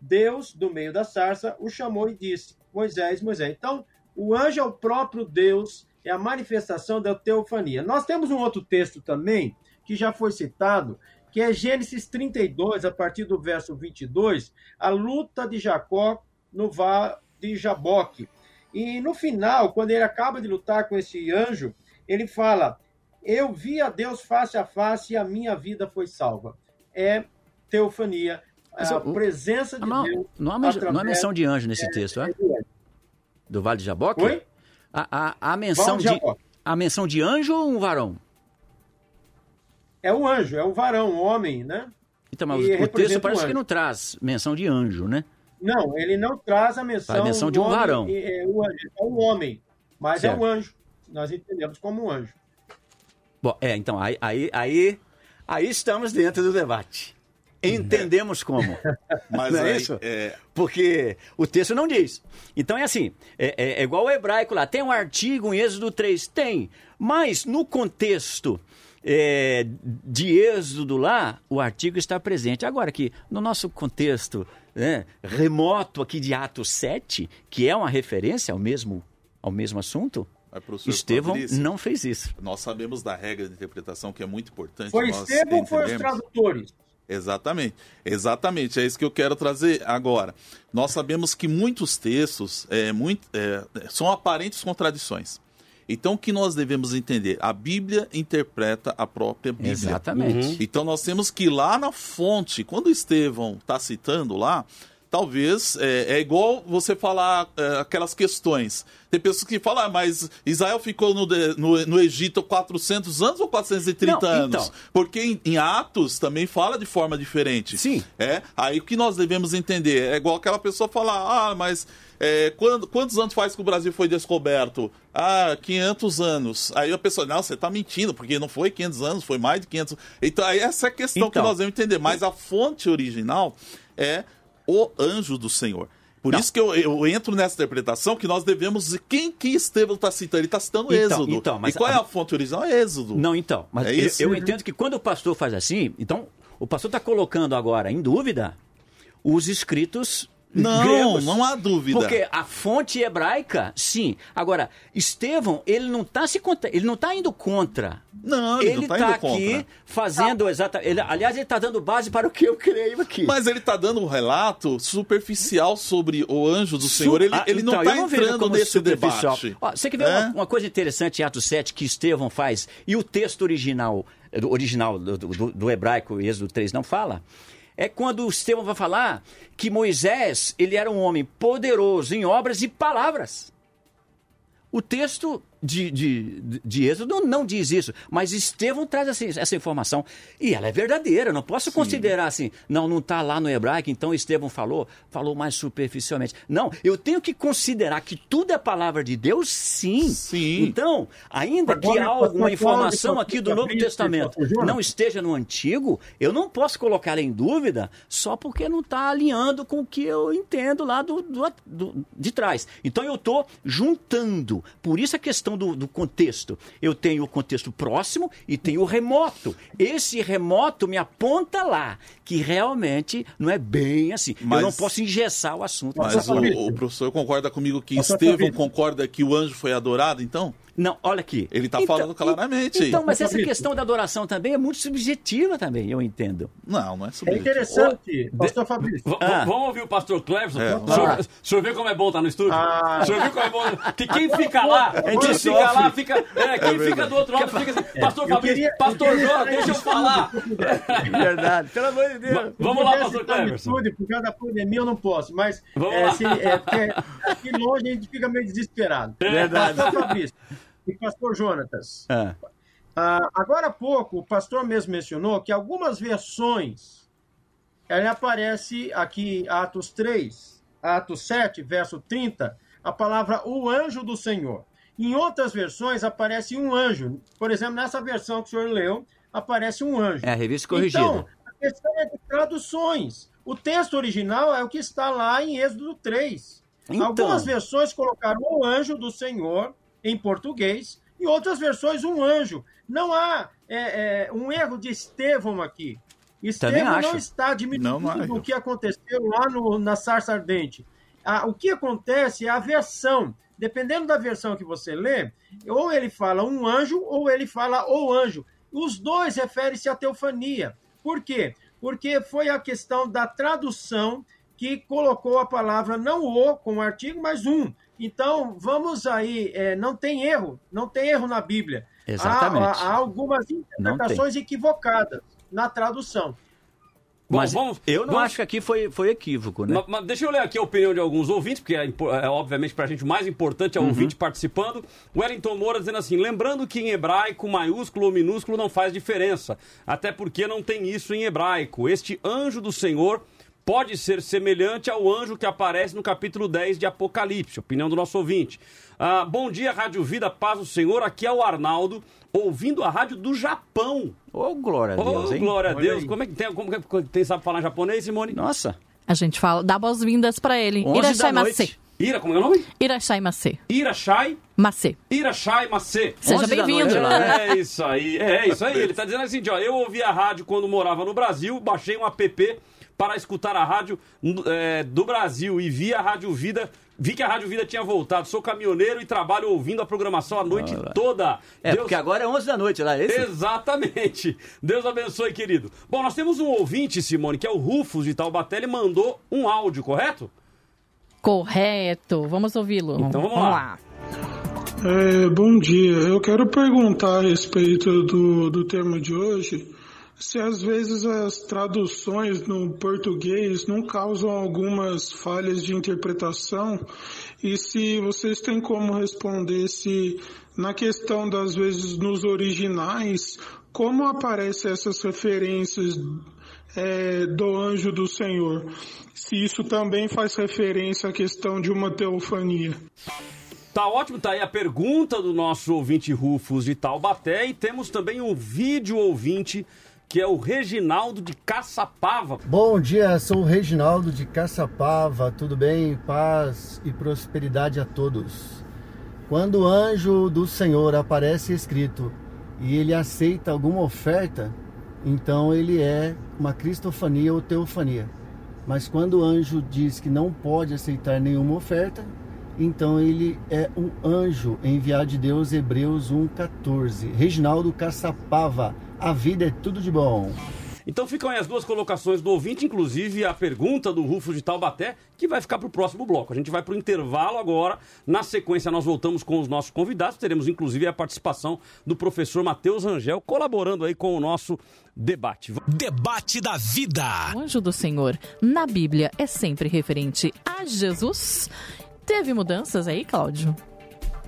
Deus, do meio da sarça, o chamou e disse: Moisés, Moisés. Então, o anjo é o próprio Deus, é a manifestação da teofania. Nós temos um outro texto também, que já foi citado, que é Gênesis 32, a partir do verso 22, a luta de Jacó no vale de Jaboque. E no final, quando ele acaba de lutar com esse anjo, ele fala: Eu vi a Deus face a face e a minha vida foi salva. É teofania, Mas a presença de Não, Deus. não há, men- não há menção de anjo nesse texto, é? Do Vale de Jaboque? Oi? A, a, a menção de, de a menção de anjo ou um varão? É o anjo, é o varão, o homem, né? Então, mas E o texto parece um que não traz menção de anjo, né? Não, ele não traz a menção, Faz menção de um homem, varão. É, é o anjo, é um homem, mas Certo. é um anjo. Nós entendemos como um anjo. Bom, é, então, aí, aí, aí, aí estamos dentro do debate. Entendemos como. Mas Não é aí, isso? é, Porque o texto não diz. Então é assim, é, é- é igual o hebraico lá. Tem um artigo em Êxodo 3? Tem. Mas no contexto é, de Êxodo lá, o artigo está presente. Agora que no nosso contexto né, remoto aqui de Atos 7, que é uma referência ao mesmo, ao mesmo assunto, Mas, professor Estevão Fabrício, não fez isso. Nós sabemos da regra de interpretação que é muito importante. Foi nós Estevão ou foi os tradutores? Exatamente, exatamente, é isso que eu quero trazer agora. Nós sabemos que muitos textos é, muito, é, são aparentes contradições. Então, o que nós devemos entender? A Bíblia interpreta a própria Bíblia. Exatamente. Então, nós temos que ir lá na fonte, quando Estevão está citando lá, talvez é, é igual você falar é, aquelas questões. Tem pessoas que falam, ah, mas Israel ficou no, no, no Egito 400 anos ou 430 Não, anos? então. Porque em, em Atos também fala de forma diferente. Sim. É, aí o que nós devemos entender é igual aquela pessoa falar, ah, mas é, quando- quantos anos faz que o Brasil foi descoberto? Ah, 500 anos. Aí a pessoa, não, você está mentindo, porque não foi 500 anos, foi mais de 500. Então, aí essa é a questão que Então. nós devemos entender. Mas a fonte original é o anjo do Senhor. Por Não. isso que eu, eu entro nessa interpretação que nós devemos. Quem que Estevão está citando? Ele está citando Então, Êxodo. então, mas e qual é a fonte original? É Êxodo. Não, então. Mas É eu- isso? eu, entendo que quando o pastor faz assim, então o pastor está colocando agora em dúvida os escritos Não, gregos. não há dúvida. Porque a fonte hebraica, sim. Agora, Estevão, ele não está se contra, ele não está indo contra. Não, ele, Ele não está está indo contra. aqui fazendo exatamente. Ele, aliás, ele está dando base para o que eu creio aqui. Mas ele está dando um relato superficial sobre o anjo do Su- Senhor. Ele, Ah, ele não então, está eu vejo entrando nesse debate. Ó, você quer ver É? uma, uma coisa interessante em Atos 7 que Estevão faz e o texto original, do, original do, do- do hebraico, Êxodo 3, não fala? É quando Estevão vai falar que Moisés ele era um homem poderoso em obras e palavras. O texto de, de, de Êxodo não diz isso, mas Estevão traz essa, essa informação. E ela é verdadeira, eu não posso considerar assim, não, não está lá no hebraico, então Estevão falou, falou mais superficialmente. Não, eu tenho que considerar que tudo é palavra de Deus, sim. Sim. Então, ainda que Agora, alguma pastor informação aqui do Novo Testamento não esteja no Antigo, eu não posso colocar em dúvida só porque não está alinhando com o que eu entendo lá do, do- do- de trás. Então eu estou juntando. Por isso a questão do, do contexto. Eu tenho o contexto próximo e tenho o remoto. Esse remoto me aponta lá que realmente não é bem assim. Eu Mas- não posso engessar o assunto. Mas o, o professor concorda comigo que Fabrício. concorda que o anjo foi adorado, então? Não, olha aqui. Ele tá falando claramente aí. Então, mas essa questão da adoração também é muito subjetiva também, eu entendo. Não, não é É subjetivo. interessante, pastor Fabrício. V- Ah. Vamos ouvir o pastor Cleverson? É. O, senhor, o senhor vê como é bom estar no estúdio? Ah. O senhor viu como é bom? Que quem fica lá, gente quem fica lá, fica. é, quem fica do outro lado fica assim. Pastor Fabrício, queria- pastor entrar deixa eu falar. Verdade. Pelo amor de Deus. Vamos lá, pastor Cleverson. estúdio, por causa da pandemia eu não posso, mas Vamos é, lá. se, é, porque aqui longe a gente fica meio desesperado. Verdade. Pastor Fabrício e pastor Jonatas. Ah. Ah, agora há pouco, o pastor mesmo mencionou que algumas versões ele aparece aqui, Atos 3, Atos 7, verso 30, a palavra o anjo do Senhor. Em outras versões aparece um anjo. Por exemplo, nessa versão que o senhor leu, aparece um anjo. É a revista corrigida. Então, a questão é de traduções. O texto original é o que está lá em Êxodo 3. Então. Algumas versões colocaram o anjo do Senhor em português e outras versões um anjo. Não há é, é, um erro de Estevão aqui. Estevão não está é. o que aconteceu lá no, na sarça ardente. Ah, o que acontece é a versão. Dependendo da versão que você lê, ou ele fala um anjo, ou ele fala o anjo. Os dois referem-se à teofania. Por quê? Porque foi a questão da tradução que colocou a palavra não o com o artigo, mas um. Então, vamos aí, é, não tem erro, não tem erro na Bíblia. Há- Exatamente. Há, há algumas interpretações equivocadas na tradução. Bom, Mas vamos- eu não vamos- acho que aqui foi, foi equívoco, né? Ma- mas deixa eu ler aqui a opinião de alguns ouvintes, porque é, é, obviamente para a gente o mais importante é o ouvinte participando. Wellington Moura dizendo assim: lembrando que em hebraico maiúsculo ou minúsculo não faz diferença, até porque não tem isso em hebraico. Este anjo do Senhor pode ser semelhante ao anjo que aparece no capítulo 10 de Apocalipse. Opinião do nosso ouvinte. Ah, bom dia, Rádio Vida, paz do Senhor. Aqui é o Arnaldo, ouvindo a rádio do Japão. Ô, glória a Deus, Ô, hein? glória a Deus. aí. Como é que tem, como que tem, sabe falar japonês, Simone? Nossa, A gente fala, dá boas-vindas pra ele. 11 Irashai Masê. Ira, como é o nome? Irashai Masê. Irachai, Macê. Irachai Macê. Seja 11 da bem-vindo. lá. É isso aí, é isso aí. Ele tá dizendo assim, ó, eu ouvi a rádio quando morava no Brasil, baixei um app para escutar a rádio é, do Brasil e vi a Rádio Vida, vi que a Rádio Vida tinha voltado. Sou caminhoneiro e trabalho ouvindo a programação a noite toda. é Deus- porque agora é 11 da noite lá, é esse? Exatamente. Deus abençoe, querido. Bom, nós temos um ouvinte, Simone, que é o Rufus de Taubaté, ele mandou um áudio, correto? Correto. Vamos ouvi-lo. Então vamos lá. É, bom dia. Eu quero perguntar a respeito do, do termo de hoje, se às vezes as traduções no português não causam algumas falhas de interpretação e se vocês têm como responder se na questão das vezes nos originais, como aparecem essas referências é, do anjo do Senhor? Se isso também faz referência à questão de uma teofania. Tá ótimo, tá aí a pergunta do nosso ouvinte Rufus de Taubaté e temos também um vídeo ouvinte que é o Reginaldo de Caçapava. Bom dia, sou o Reginaldo de Caçapava, tudo bem? Paz e prosperidade a todos. Quando o anjo do Senhor aparece escrito e ele aceita alguma oferta, então ele é uma cristofania ou teofania. Mas quando o anjo diz que não pode aceitar nenhuma oferta, então ele é um anjo enviado de Deus, Hebreus 1,14. Reginaldo Caçapava, a vida é tudo de bom. Então ficam aí as duas colocações do ouvinte, inclusive a pergunta do Rufus de Taubaté, que vai ficar para o próximo bloco. A gente vai para o intervalo agora. Na sequência, nós voltamos com os nossos convidados. Teremos, inclusive, a participação do professor Matheus Rangel, colaborando aí com o nosso debate. Debate da vida. O anjo do Senhor na Bíblia é sempre referente a Jesus. Teve mudanças aí, Cláudio?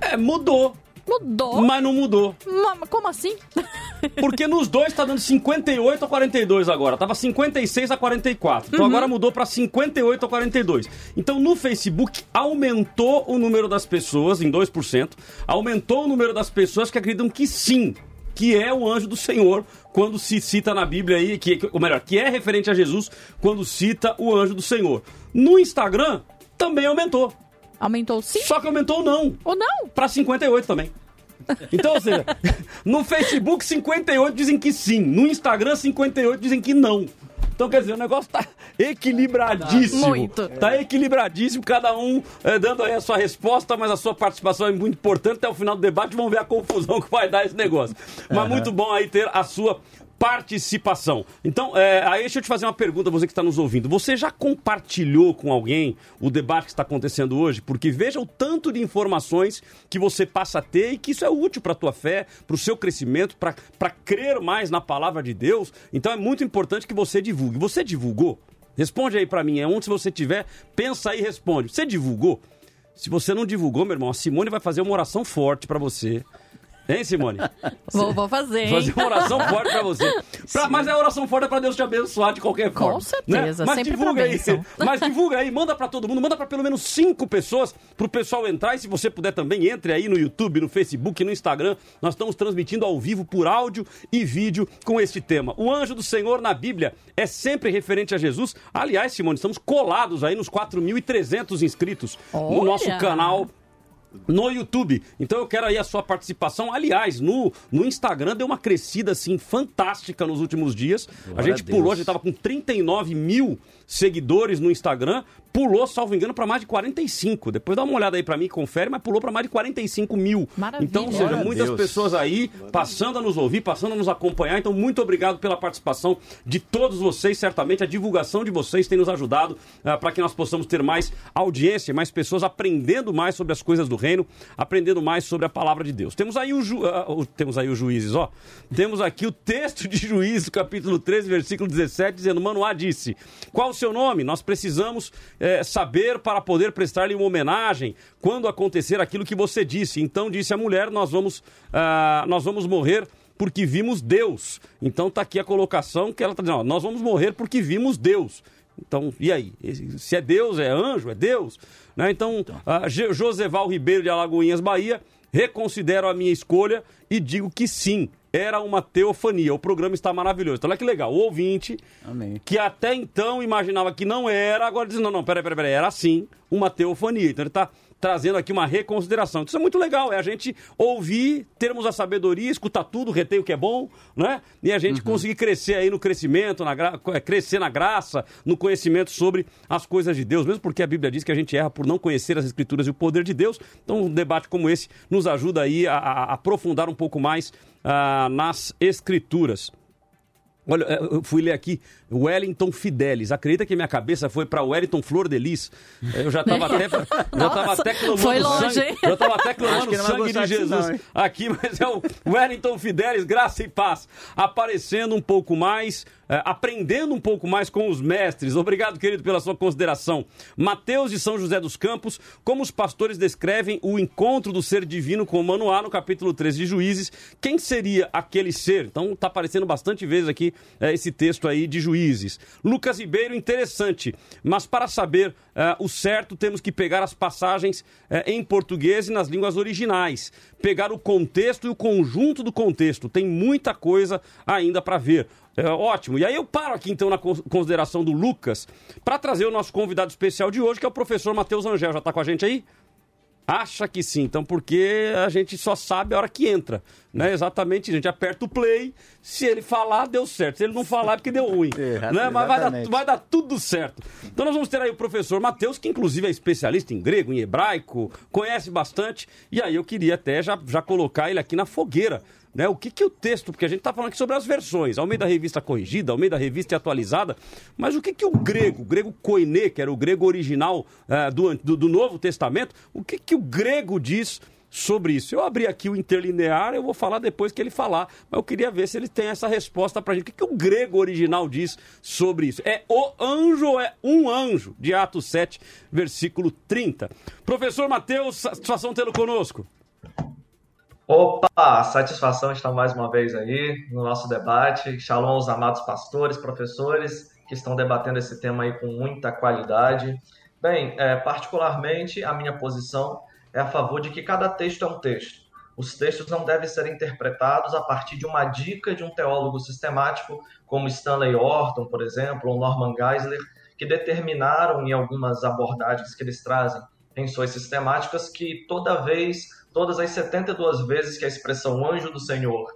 É, mudou. Mudou? Mas não mudou. Ma- Como assim? Porque nos dois tá dando 58 a 42 agora. Tava 56 a 44. Então agora mudou pra 58 a 42. Então no Facebook aumentou o número das pessoas em 2%. Aumentou o número das pessoas que acreditam que sim, que é o anjo do Senhor quando se cita na Bíblia aí, que- ou melhor, que é referente a Jesus quando cita o anjo do Senhor. No Instagram também aumentou. Aumentou sim Só que aumentou o não. ou não? Pra 58 também. Então, ou seja, no Facebook 58 dizem que sim, no Instagram 58 dizem que não. Então, quer dizer, o negócio tá equilibradíssimo. Muito. Tá equilibradíssimo, cada um eh, dando aí a sua resposta, mas a sua participação é muito importante. Até o final do debate vamos ver a confusão que vai dar esse negócio. Mas muito bom aí ter a sua participação. Então, é, aí deixa eu te fazer uma pergunta, você que está nos ouvindo. Você já compartilhou com alguém o debate que está acontecendo hoje? Porque veja o tanto de informações que você passa a ter e que isso é útil para a tua fé, para o seu crescimento, para crer mais na palavra de Deus. Então é muito importante que você divulgue. Você divulgou? Responde aí para mim. É onde você tiver, pensa aí e responde. Você divulgou? Se você não divulgou, meu irmão, a Simone vai fazer uma oração forte para você. Hein, Simone? Vou, vou fazer, hein? Fazer uma oração forte pra você. Pra- mas a oração forte é pra Deus te abençoar de qualquer Com forma. certeza, né? Mas sempre divulga aí. Mas divulga aí, manda pra todo mundo, manda pra pelo menos cinco pessoas pro pessoal entrar. E se você puder também, entre aí no YouTube, no Facebook, no Instagram. Nós estamos transmitindo ao vivo por áudio e vídeo com este tema. O anjo do Senhor na Bíblia é sempre referente a Jesus. Aliás, Simone, estamos colados aí nos 4.300 inscritos no Olha! nosso canal no YouTube. Então eu quero aí a sua participação. Aliás, no, no Instagram deu uma crescida assim fantástica nos últimos dias. Glória a gente a pulou, a gente tava com 39 mil seguidores no Instagram. Pulou, salvo engano, para mais de 45. Depois dá uma olhada aí para mim, confere, mas pulou para mais de 45 mil. Maravilha. Então, ou seja, muitas Deus. pessoas aí passando a nos ouvir, passando a nos acompanhar. Então, muito obrigado pela participação de todos vocês. Certamente a divulgação de vocês tem nos ajudado para que nós possamos ter mais audiência, mais pessoas aprendendo mais sobre as coisas do reino, aprendendo mais sobre a palavra de Deus. Temos aí o, ju- ah, o- temos aí os juízes, ó. Temos aqui o texto de Juízes, capítulo 13, versículo 17, dizendo: Manoá disse: Qual o seu nome? Nós precisamos eh, saber para poder prestar-lhe uma homenagem quando acontecer aquilo que você disse. Então disse a mulher: Nós vamos, ah, nós vamos morrer porque vimos Deus. Então tá aqui a colocação que ela está dizendo: ó, Nós vamos morrer porque vimos Deus. Então, e aí? Se é Deus, é anjo, é Deus? Né? Então, ah, Je- Joseval Ribeiro de Alagoinhas, Bahia, reconsidero a minha escolha e digo que sim, era uma teofania. O programa está maravilhoso. Então, olha que legal. O ouvinte, Amém. que até então imaginava que não era, agora diz: não, não, peraí, peraí, peraí, era sim uma teofania. Então, ele está trazendo aqui uma reconsideração. Isso é muito legal, é a gente ouvir, termos a sabedoria, escutar tudo, reter o que é bom, né? E a gente conseguir crescer aí no crescimento, na gra... eh, crescer na graça, no conhecimento sobre as coisas de Deus, mesmo porque a Bíblia diz que a gente erra por não conhecer as Escrituras e o poder de Deus. Então, um debate como esse nos ajuda aí a, a- aprofundar um pouco mais ah, nas Escrituras. Olha, eh, eu fui ler aqui Wellington Fidelis. Acredita que minha cabeça foi para Wellington Flor de Lis? Eu já estava até, já tava até clamando foi longe, sangue. hein? Eu estava até clamando sangue de Jesus não, aqui, mas é o Wellington Fidelis, graça e paz, aparecendo um pouco mais, eh, aprendendo um pouco mais com os mestres. Obrigado, querido, pela sua consideração. Mateus de São José dos Campos, como os pastores descrevem o encontro do ser divino com Manoá no capítulo 13 de Juízes, quem seria aquele ser? Então tá aparecendo bastante vezes aqui eh, esse texto aí de Juízes. Lucas Ribeiro, interessante, mas para saber eh, o certo temos que pegar as passagens eh, em português e nas línguas originais, pegar o contexto e o conjunto do contexto. Tem muita coisa ainda para ver. É, ótimo. E aí eu paro aqui então na cons- consideração do Lucas para trazer o nosso convidado especial de hoje, que é o professor Matheus Angel. Já está com a gente aí? Acha que sim, então porque a gente só sabe a hora que entra, né? Exatamente, a gente aperta o play, se ele falar, deu certo, se ele não falar, é porque deu ruim, É, né? Mas vai dar, vai dar tudo certo. Então nós vamos ter aí o professor Matheus, que inclusive é especialista em grego, em hebraico, conhece bastante, e aí eu queria até já, já colocar ele aqui na fogueira, né? O que que o texto, porque a gente está falando aqui sobre as versões, ao meio da revista corrigida, ao meio da revista atualizada, mas o que que o grego, o grego koine, que era o grego original eh, do, do, do Novo Testamento, o que que o grego diz sobre isso? Eu abri aqui o interlinear, eu vou falar depois que ele falar, mas eu queria ver se ele tem essa resposta pra gente. O que que o grego original diz sobre isso? É o anjo ou é um anjo? De Atos 7, versículo 30. Professor Mateus, satisfação tê-lo conosco. Opa, satisfação estar mais uma vez aí no nosso debate. Shalom aos amados pastores, professores que estão debatendo esse tema aí com muita qualidade. Bem, é, particularmente a minha posição é a favor de que cada texto é um texto. Os textos não devem ser interpretados a partir de uma dica de um teólogo sistemático, como Stanley Orton, por exemplo, ou Norman Geisler, que determinaram em algumas abordagens que eles trazem suas sistemáticas que toda vez, todas as 72 vezes que a expressão anjo do Senhor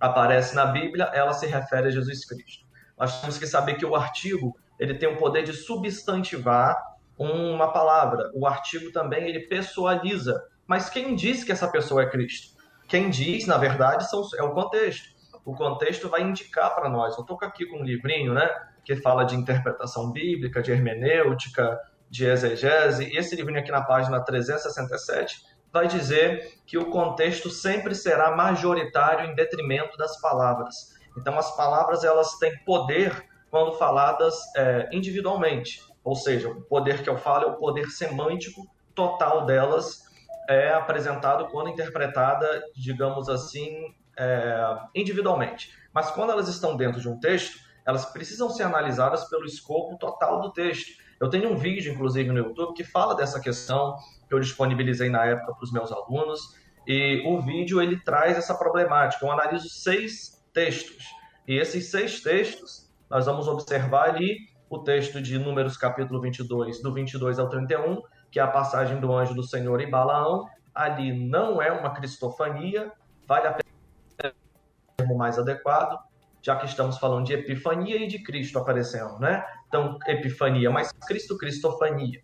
aparece na Bíblia, ela se refere a Jesus Cristo. Nós temos que saber que o artigo ele tem o poder de substantivar uma palavra. O artigo também ele pessoaliza. Mas quem diz que essa pessoa é Cristo? Quem diz, na verdade, são, é o contexto. O contexto vai indicar para nós. Eu estou aqui com um livrinho, né, que fala de interpretação bíblica, de hermenêutica, de exegese. E esse livrinho aqui na página 367 vai dizer que o contexto sempre será majoritário em detrimento das palavras. Então, as palavras elas têm poder quando faladas é, individualmente, ou seja, o poder que eu falo é o poder semântico total delas é apresentado quando interpretada, digamos assim, é, individualmente. Mas quando elas estão dentro de um texto, elas precisam ser analisadas pelo escopo total do texto. Eu tenho um vídeo, inclusive, no YouTube, que fala dessa questão, que eu disponibilizei na época para os meus alunos, e o vídeo ele traz essa problemática. Eu analiso seis textos, e esses seis textos, nós vamos observar ali o texto de Números capítulo 22, do 22 ao 31, que é a passagem do anjo do Senhor em Balaão, ali não é uma cristofania, vale a pena mais adequado, já que estamos falando de epifania e de Cristo aparecendo, né? Então, epifania, mas Cristo, cristofania.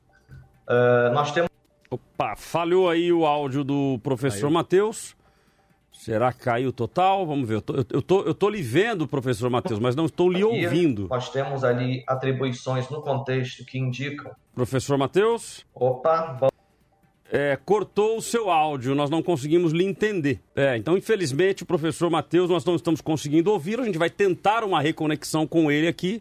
Uh, nós temos. Opa, falhou aí o áudio do professor Matheus. Será que caiu total? Vamos ver. Eu tô, eu tô, eu tô lhe vendo, professor Matheus, mas não estou lhe ouvindo. Nós temos ali atribuições no contexto que indicam. Professor Matheus? Opa, vamos. É, cortou o seu áudio, nós não conseguimos lhe entender. É, então, infelizmente, o professor Matheus, nós não estamos conseguindo ouvir. A gente vai tentar uma reconexão com ele aqui.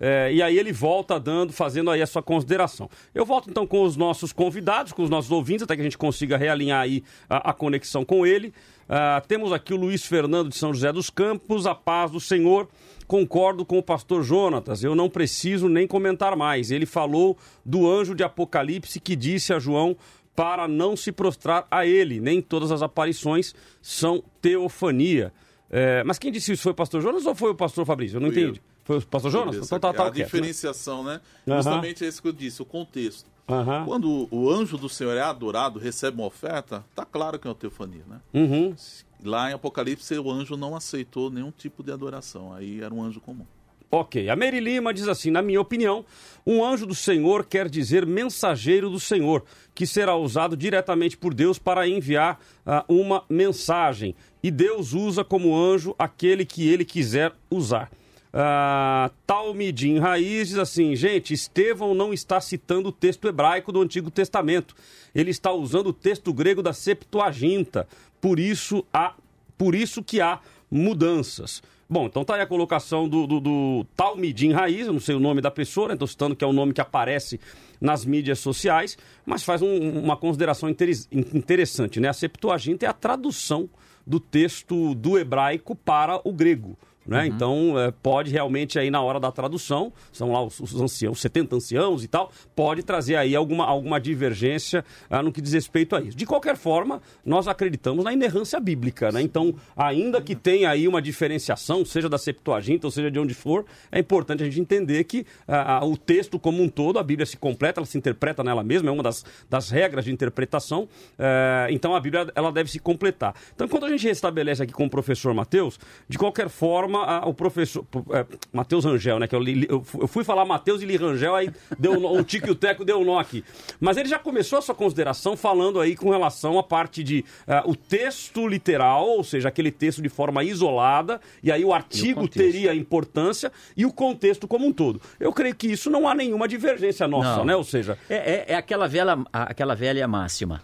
É, e aí ele volta dando, fazendo aí a sua consideração. Eu volto então com os nossos convidados, com os nossos ouvintes, até que a gente consiga realinhar aí a, a conexão com ele. Uh, temos aqui o Luiz Fernando de São José dos Campos, a paz do Senhor. Concordo com o pastor Jonatas, eu não preciso nem comentar mais. Ele falou do anjo de Apocalipse que disse a João para não se prostrar a ele. Nem todas as aparições são teofania. É, mas quem disse isso foi o pastor Jonas ou foi o pastor Fabrício? Eu não entendi. Eu. Foi o pastor Jonas? Então, tá, tá, a diferenciação, né? né? Justamente é isso que eu disse, o contexto. Uhum. Quando o anjo do Senhor é adorado, recebe uma oferta, tá claro que é uma teofania, né? Uhum. Lá em Apocalipse, o anjo não aceitou nenhum tipo de adoração. Aí era um anjo comum. Ok, a Mary Lima diz assim: na minha opinião, um anjo do Senhor quer dizer mensageiro do Senhor, que será usado diretamente por Deus para enviar uh, uma mensagem. E Deus usa como anjo aquele que ele quiser usar. Uh, Talmidim Raiz diz assim: gente, Estevão não está citando o texto hebraico do Antigo Testamento. Ele está usando o texto grego da Septuaginta. Por isso, há, por isso que há mudanças. Bom, então tá aí a colocação do, do, do Raiz, eu não sei o nome da pessoa, estou né? citando que é o nome que aparece nas mídias sociais, mas faz um, uma consideração interessante, né? A Septuaginta é a tradução do texto do hebraico para o grego. Né? Uhum. Então, é, pode realmente aí na hora da tradução, são lá os, os, anciãos, 70 anciãos e tal, pode trazer aí alguma, alguma divergência ah, no que diz respeito a isso. De qualquer forma, nós acreditamos na inerrância bíblica, né? Então, ainda que tenha aí uma diferenciação, seja da Septuaginta ou seja de onde for, é importante a gente entender que ah, o texto como um todo, a Bíblia se completa, ela se interpreta nela mesma, é uma das, das regras de interpretação, eh, então a Bíblia ela deve se completar. Então, quando a gente restabelece aqui com o professor Mateus, de qualquer forma, a, o professor é, Matheus Rangel, né? Que eu, li, eu, fui falar Matheus e li Rangel, aí deu um, o tique e o teco deu um nó aqui. Mas ele já começou a sua consideração falando aí com relação à parte de uh, o texto literal, ou seja, aquele texto de forma isolada, e aí o artigo o teria importância, e o contexto como um todo. Eu creio que isso não há nenhuma divergência nossa, não. né? Ou seja. É, é, é aquela, velha, aquela velha máxima.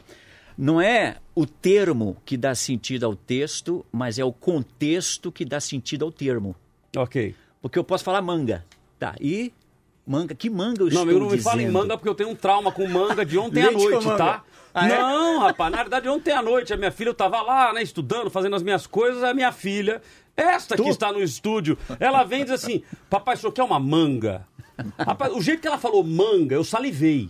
Não é o termo que dá sentido ao texto, mas é o contexto que dá sentido ao termo. Ok. Porque eu posso falar manga. Tá, e manga, que manga eu não, estou eu não me fala em manga porque eu tenho um trauma com manga de ontem à noite, tá? Ah, é? Não, rapaz, na verdade ontem à noite a minha filha estava lá, né, estudando, fazendo as minhas coisas, a minha filha, esta tu? que está no estúdio, ela vem e diz assim: "Papai, isso aqui é uma manga?" Rapaz, o jeito que ela falou manga, eu salivei.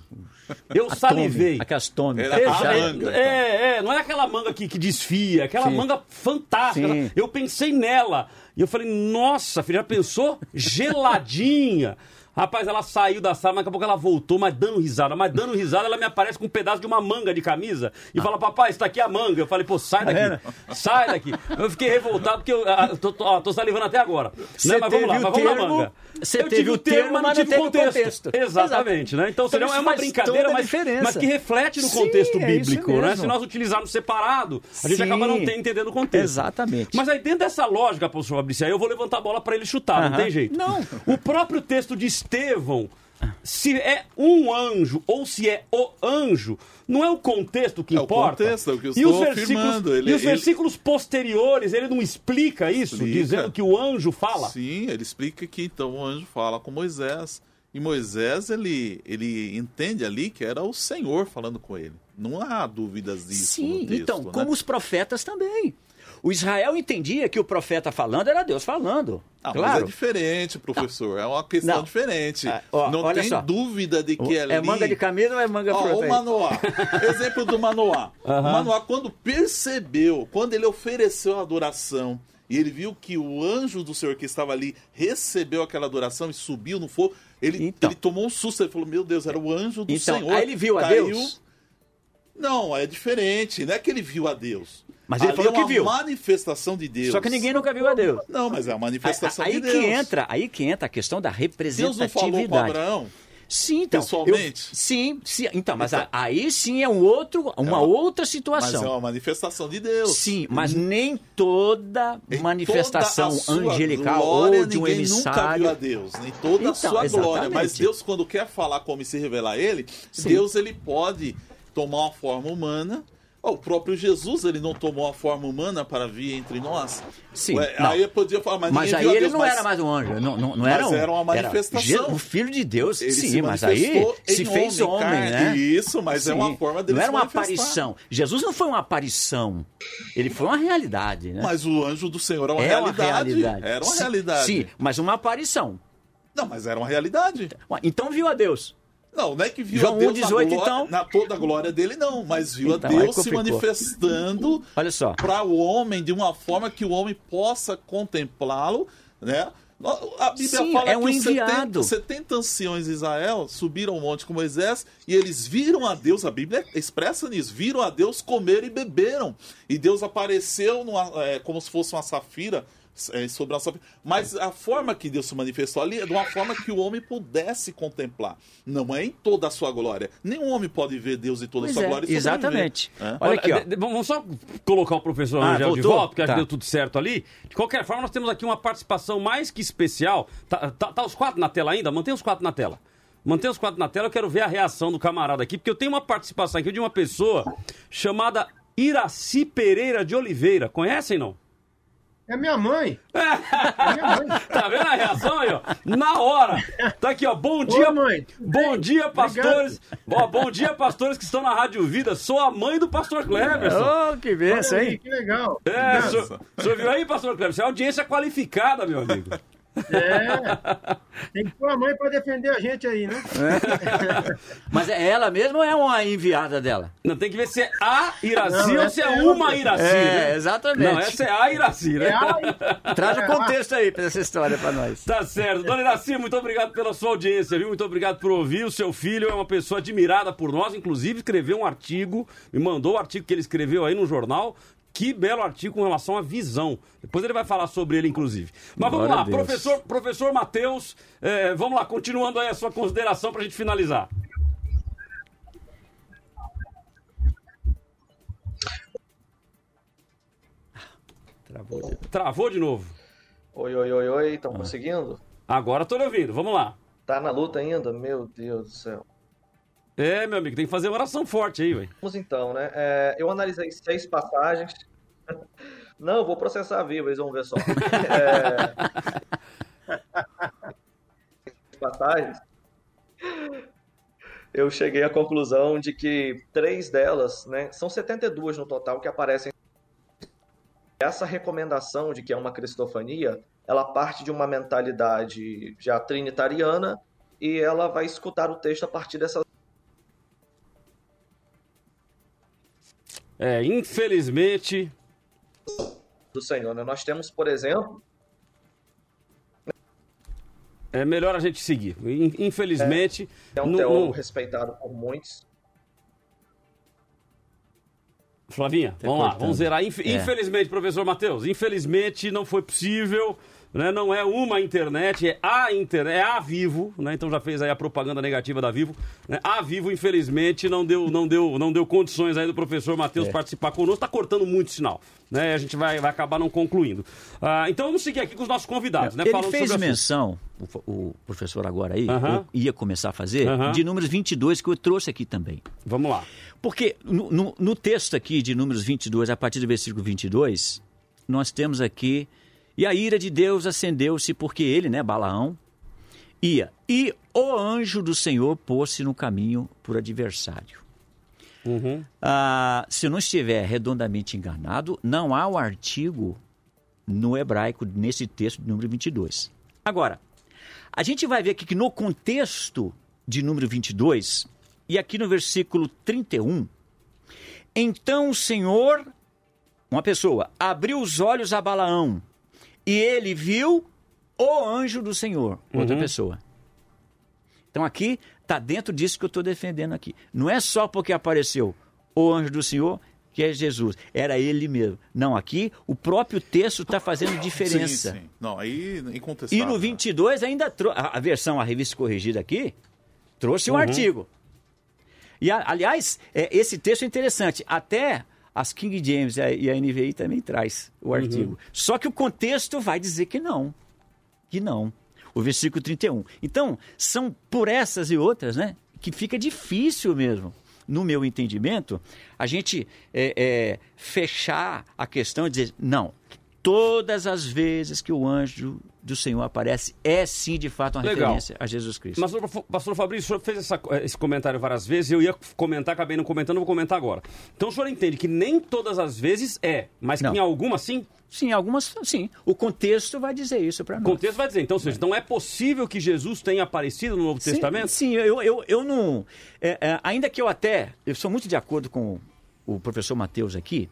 Eu salivei. Aquelas tome. É, é, é, não é aquela manga que, que desfia, aquela Sim. manga fantástica. Sim. Eu pensei nela. E eu falei, nossa, filha, já pensou? Geladinha. Rapaz, ela saiu da sala, mas daqui a pouco ela voltou, mas dando risada. Mas dando risada, ela me aparece com um pedaço de uma manga de camisa e fala, papai, está aqui a manga. Eu falei, pô, sai daqui. Tá sai daqui. Eu fiquei revoltado porque eu ah, tô, tô, tô, salivando até agora. Né? Mas vamos lá, mas vamos termo, na manga. Você eu teve o termo, mas não tive o contexto. contexto. Exatamente, né? Então, então é uma brincadeira, mas, mas, que reflete no contexto Sim, é bíblico, é né? Se nós utilizarmos separado, a gente Sim. acaba não entendendo o contexto. Exatamente. Mas aí dentro dessa lógica, professor Fabrício, aí eu vou levantar a bola para ele chutar, uh -huh. não tem jeito. Não. O próprio texto de Estevão se é um anjo ou se é o anjo, não é o contexto que é importa. O contexto, é o que eu e os versículos, ele, e os versículos ele... posteriores, ele não explica isso, explica. dizendo que o anjo fala? Sim, ele explica que então o anjo fala com Moisés. E Moisés, ele, ele entende ali que era o Senhor falando com ele. Não há dúvidas disso. Sim, texto, então, né? como os profetas também. O Israel entendia que o profeta falando era Deus falando. Ah, claro. Mas é diferente, professor. Não. É uma questão não. diferente. Ah, ó, não tem só. dúvida de que ali... É manga de camisa ou é manga ó, O Manoá. Exemplo do Manoá. Uhum. O Manoá, quando percebeu, quando ele ofereceu a adoração, e ele viu que o anjo do Senhor que estava ali recebeu aquela adoração e subiu no fogo, ele, então. ele tomou um susto. Ele falou: Meu Deus, era o anjo do então, Senhor. Aí ele viu a Deus. Não, é diferente. Não é que ele viu a Deus. Mas ele Ali falou é que uma viu. manifestação de Deus. Só que ninguém nunca viu a Deus. Não, mas é uma manifestação aí, de aí Deus. que entra, aí que entra a questão da Deus não falou com representatividade. Abraão? Sim, então. Pessoalmente? eu- sim, sim. Então, mas Então- aí sim é um outro, uma outra situação. Mas é uma manifestação de Deus. Sim, mas nem toda Em manifestação toda angelical glória, ou de um ninguém nunca emissário. viu a Deus, nem toda Então, a sua glória. exatamente. Mas Deus, quando quer falar como e se revelar a Ele, Sim. Deus ele pode tomar uma forma humana. O próprio Jesus ele não tomou a forma humana para vir entre nós. Sim, Ué, aí eu podia falar, mas, Mas aí ele Deus, não mas- era mais um anjo, não, não, não Mas era um. era uma manifestação. Je- o filho de Deus, Ele sim, se mas aí se fez homem, homem, né? Isso, mas é uma forma dele Não era uma manifestar. aparição. Jesus não foi uma aparição. Ele foi uma realidade, né? Mas o anjo do Senhor é uma, é realidade. uma realidade. Era uma Sim, realidade. Sim, mas uma aparição. Não, mas era uma realidade. Então viu a Deus. Não, não é que viu João a Deus 1,18, na, glória, então? na toda a glória dele, não. Mas viu Então, a Deus se manifestando Olha só. para o homem de uma forma que o homem possa contemplá-lo, né? A Bíblia Sim, fala é um que os 70, enviado. 70 anciões de Israel subiram ao monte com Moisés e eles viram a Deus, a Bíblia expressa nisso, viram a Deus comer e beberam. E Deus apareceu numa, é, como se fosse uma safira é, sobre a safira. Mas a forma que Deus se manifestou ali é de uma forma que o homem pudesse contemplar. Não é em toda a sua glória. Nenhum homem pode ver Deus em toda Pois a sua é, glória. e exatamente. É. Olha aqui, ó. de- de- vamos só colocar o professor Ah, Angel de voltou? volta, porque acho Tá. que deu tudo certo ali. De qualquer forma, nós temos aqui uma participação mais que especial. Tá, tá- tá os quatro na tela ainda? Mantém os quatro na tela. Mantém os quatro na tela, eu quero ver a reação do camarada aqui, porque eu tenho uma participação aqui de uma pessoa chamada Iraci Pereira de Oliveira. Conhecem, não? É minha mãe. Tá vendo a reação aí, ó? Na hora. Tá aqui, ó. Bom dia, mãe. Bom dia, pastores. Ó, bom dia, pastores que estão na Rádio Vida. Sou a mãe do pastor Cleverson. Oh, que benção, hein? Que legal. É, Obrigado. senhor, o senhor viu aí, pastor Cleverson? É audiência qualificada, meu amigo. É. Tem que pôr a mãe pra defender a gente aí, né? Mas é ela mesma ou é uma enviada dela? Não, tem que ver se é a Iraci Não, ou se é é uma. Iraci, É, né? exatamente. Não, essa é a Iraci, né? É a- Traz o contexto aí pra essa história pra nós. Tá certo. Dona Iraci, muito obrigado pela sua audiência, viu? Muito obrigado por ouvir. O seu filho é uma pessoa admirada por nós, inclusive escreveu um artigo, me mandou o artigo que ele escreveu aí no jornal. Que belo artigo com relação à visão. Depois ele vai falar sobre ele, inclusive. Mas vamos Glória lá, a Deus. professor, professor Matheus, eh, vamos lá, continuando aí a sua consideração pra gente finalizar. Travou. Travou de novo. Oi, oi, oi, oi, Ah. estão conseguindo? Agora lhe ouvindo, vamos lá. Tá na luta ainda? Meu Deus do céu. É, meu amigo, tem que fazer uma oração forte aí, velho. Vamos então, né? É, eu analisei seis passagens. Não, vou processar vivo, eles vão ver só. É... Passagens. Eu cheguei à conclusão de que três delas, né? São 72 no total que aparecem. Essa recomendação de que é uma cristofania, ela parte de uma mentalidade já trinitariana e ela vai escutar o texto a partir dessas É, infelizmente. do Senhor. Né? Nós temos, por exemplo, É melhor a gente seguir. In- Infelizmente. é um não- teólogo não- respeitado por muitos. Flavinha, vamos lá, vamos zerar. Inf- É. Infelizmente, professor Matheus, infelizmente não foi possível. Né? Não é uma internet, é a internet, é a Vivo, né? Então já fez aí a propaganda negativa da Vivo. Né? A Vivo, infelizmente, não deu, não deu, não deu condições aí do professor Matheus É. participar conosco. Tá cortando muito sinal. Né? A gente vai, vai acabar não concluindo. Ah, então vamos seguir aqui com os nossos convidados, né? Ele Falando fez menção, o, o professor agora aí, Aham. ou ia começar a fazer, Aham. de números 22 que eu trouxe aqui também. Vamos lá. Porque no, no- no texto aqui de números 22, a partir do versículo 22, nós temos aqui, e a ira de Deus acendeu-se porque ele, né, Balaão, ia, e o anjo do Senhor pôs-se no caminho por adversário. Uhum. Ah, se eu não estiver redondamente enganado, não há o artigo no hebraico nesse texto de número 22. Agora, a gente vai ver aqui que no contexto de número 22, e aqui no versículo 31, então o Senhor, uma pessoa, abriu os olhos a Balaão, e ele viu o anjo do Senhor, outra Uhum. pessoa. Então aqui está dentro disso que eu estou defendendo aqui. Não é só porque apareceu o anjo do Senhor, que é Jesus. Era ele mesmo. Não, aqui o próprio texto está fazendo diferença. Sim, sim. Não, aí. E no 22 ainda trouxe, a, versão, a revista corrigida aqui, trouxe um Uhum. artigo. E, aliás, é, esse texto é interessante. Até as King James e a, e a NVI também traz o artigo. Só que o contexto vai dizer que não. Que não. O versículo 31. Então, são por essas e outras, né? Que fica difícil mesmo, no meu entendimento, a gente é, é, fechar a questão e dizer, não, todas as vezes que o anjo do Senhor aparece, é sim de fato uma Legal. referência a Jesus Cristo. Mas, pastor- Fabrício, o senhor fez essa- esse comentário várias vezes, eu ia comentar, acabei não comentando, vou comentar agora. Então o senhor entende que nem todas as vezes é, mas que Não. em algumas sim? Sim, algumas sim. O contexto vai dizer isso para O nós. contexto vai dizer, então, ou seja, então é possível que Jesus tenha aparecido no Novo Sim, Testamento? Sim, eu, eu, eu não. é, é, ainda que eu até. Eu sou muito de acordo com o professor Mateus aqui.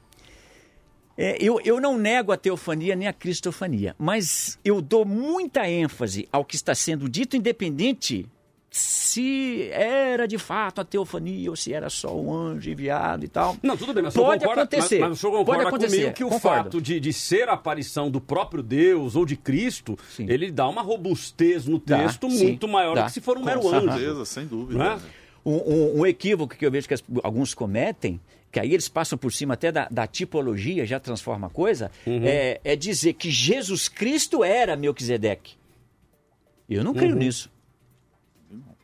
É, eu, eu não nego a teofania nem a cristofania, mas eu dou muita ênfase ao que está sendo dito, independente se era de fato a teofania ou se era só um anjo enviado e tal. Não, tudo bem, mas o senhor pode concorda, acontecer. Mas, mas o senhor pode concorda acontecer. comigo que o concordo. fato de, de ser a aparição do próprio Deus ou de Cristo, ele dá uma robustez no Dá, texto sim, muito maior dá. do que se for um Com mero anjo. certeza, sem dúvida. É? Um, um- um equívoco que eu vejo que as- alguns cometem, que aí eles passam por cima até da, da tipologia, já transforma a coisa, Uhum. é, é dizer que Jesus Cristo era Melquisedeque. Eu não creio Uhum. nisso.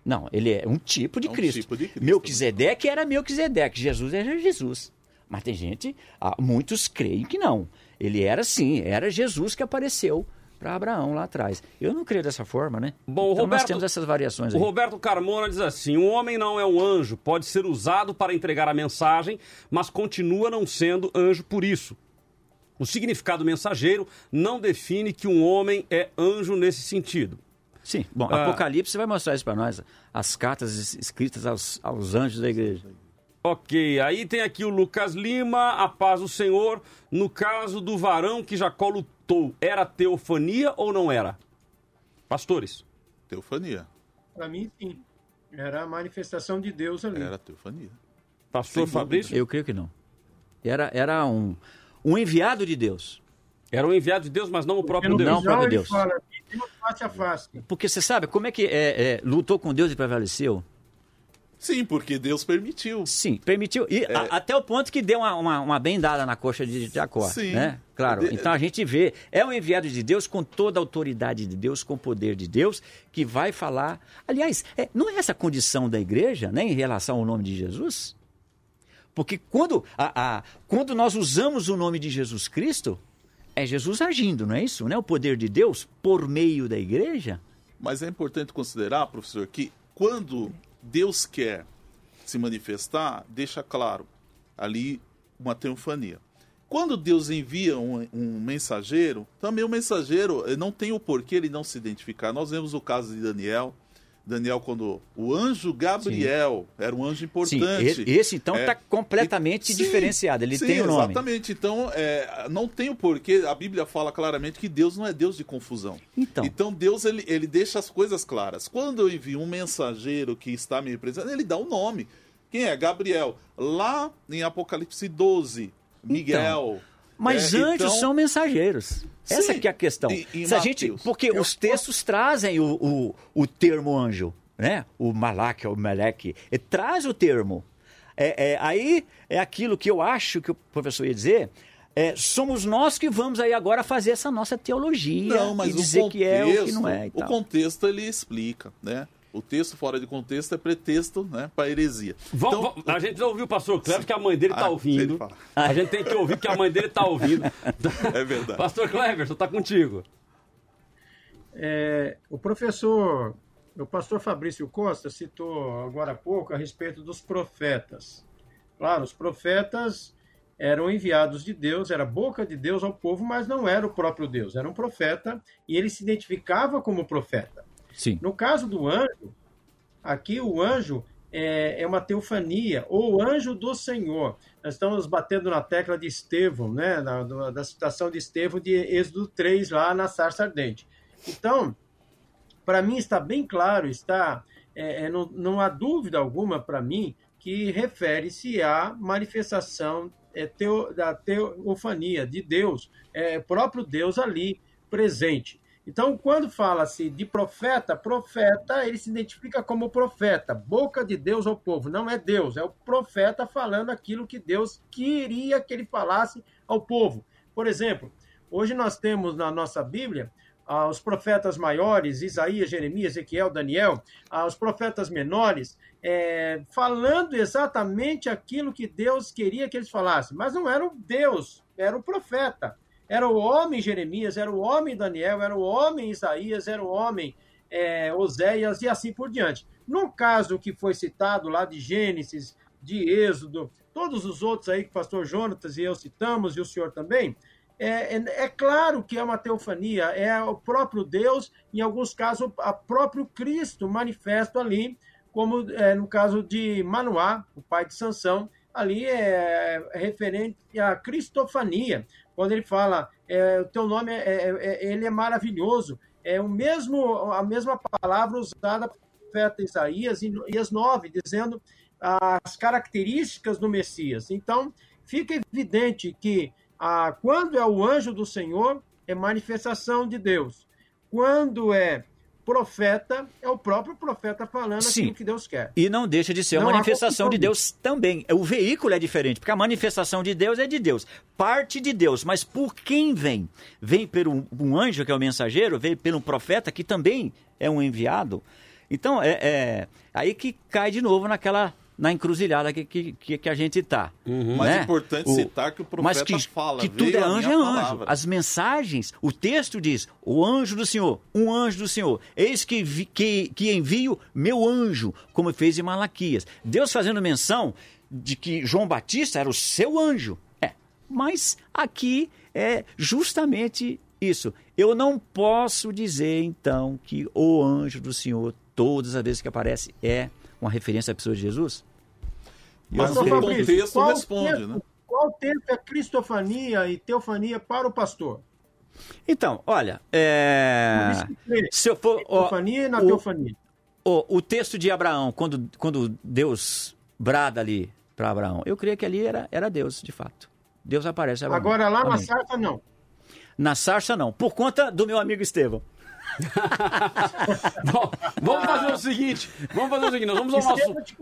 Não, ele é um tipo de É um Cristo. tipo de Cristo, Melquisedeque era Melquisedeque, Jesus era Jesus. Mas tem gente, muitos creem que não. Ele era sim, era Jesus que apareceu para Abraão lá atrás. Eu não creio dessa forma, né? Bom, o então nós Roberto- temos essas variações O aí. Roberto Carmona diz assim: um homem não é um anjo, pode ser usado para entregar a mensagem, mas continua não sendo anjo por isso. O significado mensageiro não define que um homem é anjo nesse sentido. Sim, bom, Ah. Apocalipse vai mostrar isso para nós, as cartas es- escritas aos, aos anjos da igreja. Ok, aí tem aqui o Lucas Lima, a paz do Senhor. No caso do varão que Jacó lutou, era teofania ou não era? Pastores. Teofania. Para mim, sim. Era a manifestação de Deus ali. Era teofania. Pastor Sem. Fabrício? Eu creio que não. Era, era um, um enviado de Deus. Era o enviado de Deus, mas não o próprio Deus. Não, próprio ele Deus. fala Deus face a face. Porque você sabe como é que é, é, lutou com Deus e prevaleceu? Sim, porque Deus permitiu. Sim, permitiu. E É. a- até o ponto que deu uma, uma, uma bendada na coxa de Jacó. Sim. Né? Claro. De- Então a gente vê, é um enviado de Deus com toda a autoridade de Deus, com o poder de Deus, que vai falar. Aliás, é, não é essa a condição da igreja, né, em relação ao nome de Jesus? Porque quando, a, a- quando nós usamos o nome de Jesus Cristo, é Jesus agindo, não é isso? Né? O poder de Deus por meio da igreja. Mas é importante considerar, professor, que quando Deus quer se manifestar, deixa claro ali uma teofania. Quando Deus envia um, um mensageiro, também o mensageiro eh, não tem o porquê ele não se identificar. Nós vemos o caso de Daniel. Daniel, quando o anjo Gabriel era um anjo importante. Sim, esse então É, está completamente e- sim, diferenciado. Ele sim, tem o nome. Exatamente. Então, é, não tem o porquê. A Bíblia fala claramente que Deus não é Deus de confusão. Então, Deus ele, ele deixa as coisas claras. Quando eu envio um mensageiro que está me representando, ele dá o nome. Quem é? Gabriel. Lá em Apocalipse 12, Miguel. Mas É, anjos então- são mensageiros. Essa Sim. que é a questão. E- e Se a gente, porque os textos trazem o, o, o termo anjo, né? O malak, o meleque, traz o termo. É, é, aí é aquilo que eu acho que o professor ia dizer. é, somos nós que vamos aí agora fazer essa nossa teologia Não, mas e dizer contexto, que é o que não é. o contexto ele explica, né? O texto fora de contexto é pretexto, né, para heresia. Vam- Então- vam- a gente já ouviu o pastor Cleber que a mãe dele tá Ah, ouvindo. A gente tem que ouvir que a mãe dele tá ouvindo. É verdade. Pastor Cleber, tá contigo. É, o professor, o pastor Fabrício Costa citou agora há pouco a respeito dos profetas. Claro, os profetas eram enviados de Deus, era a boca de Deus ao povo, mas não era o próprio Deus, era um profeta e ele se identificava como profeta. Sim. No caso do anjo, aqui o anjo é, é uma teofania, ou anjo do Senhor. Nós estamos batendo na tecla de Estevão, né? Na- do- da citação de Estevão de Êxodo 3, lá na sarça ardente. Então, para mim está bem claro, está, é, é, não, não há dúvida alguma para mim que refere-se à manifestação é, teo, da teofania de Deus, é, próprio Deus ali presente. Então, quando fala-se de profeta, profeta, ele se identifica como profeta, boca de Deus ao povo. Não é Deus, é o profeta falando aquilo que Deus queria que ele falasse ao povo. Por exemplo, hoje nós temos na nossa Bíblia ah, os profetas maiores, Isaías, Jeremias, Ezequiel, Daniel, ah, os profetas menores, é, falando exatamente aquilo que Deus queria que eles falassem. Mas não era o Deus, era o profeta. Era o homem Jeremias, era o homem Daniel, era o homem Isaías, era o homem é, Oséias e assim por diante. No caso que foi citado lá de Gênesis, de Êxodo, todos os outros aí que o pastor Jonatas e eu citamos, e o senhor também, é, é, é, claro que é uma teofania, é o próprio Deus, em alguns casos, o próprio Cristo manifesto ali, como é, no caso de Manoá, o pai de Sansão, ali é, é referente à cristofania, quando ele fala, é, o teu nome, é, é, é, ele é maravilhoso, é o mesmo, a mesma palavra usada pelo profeta Isaías em Isaías 9, dizendo as características do Messias. Então, fica evidente que ah, quando é o anjo do Senhor, é manifestação de Deus. Quando é profeta, é o próprio profeta falando Sim. aquilo que Deus quer. E não deixa de ser não uma manifestação de Deus também. O veículo é diferente, porque a manifestação de Deus é de Deus, parte de Deus, mas por quem vem? Vem pelo um anjo, que é o mensageiro, vem pelo profeta, que também é um enviado. Então, é, é aí que cai de novo naquela na encruzilhada que, que, que a gente está. Uhum. Mas é importante o, citar que o profeta mas que, fala. Que tudo é anjo é anjo. As mensagens, o texto diz: o anjo do Senhor, um anjo do Senhor, eis que, vi, que, que envio meu anjo, como fez em Malaquias. Deus fazendo menção de que João Batista era o seu anjo. É, mas aqui é justamente isso. Eu não posso dizer, então, que o anjo do Senhor, todas as vezes que aparece, é uma referência à pessoa de Jesus? Mas o contexto qual responde, tempo, né? Qual tempo é cristofania e teofania para o pastor? Então, olha, é... se eu for... Teofania e na o, teofania. O, o texto de Abraão, quando, quando Deus brada ali para Abraão, eu creio que ali era, era Deus, de fato. Deus aparece. Abraão. Agora lá Amém. na sarça, não. Na sarça, não. Por conta do meu amigo Estevão. Bom, vamos fazer o seguinte. Vamos fazer o seguinte. Nós vamos ao nosso. te.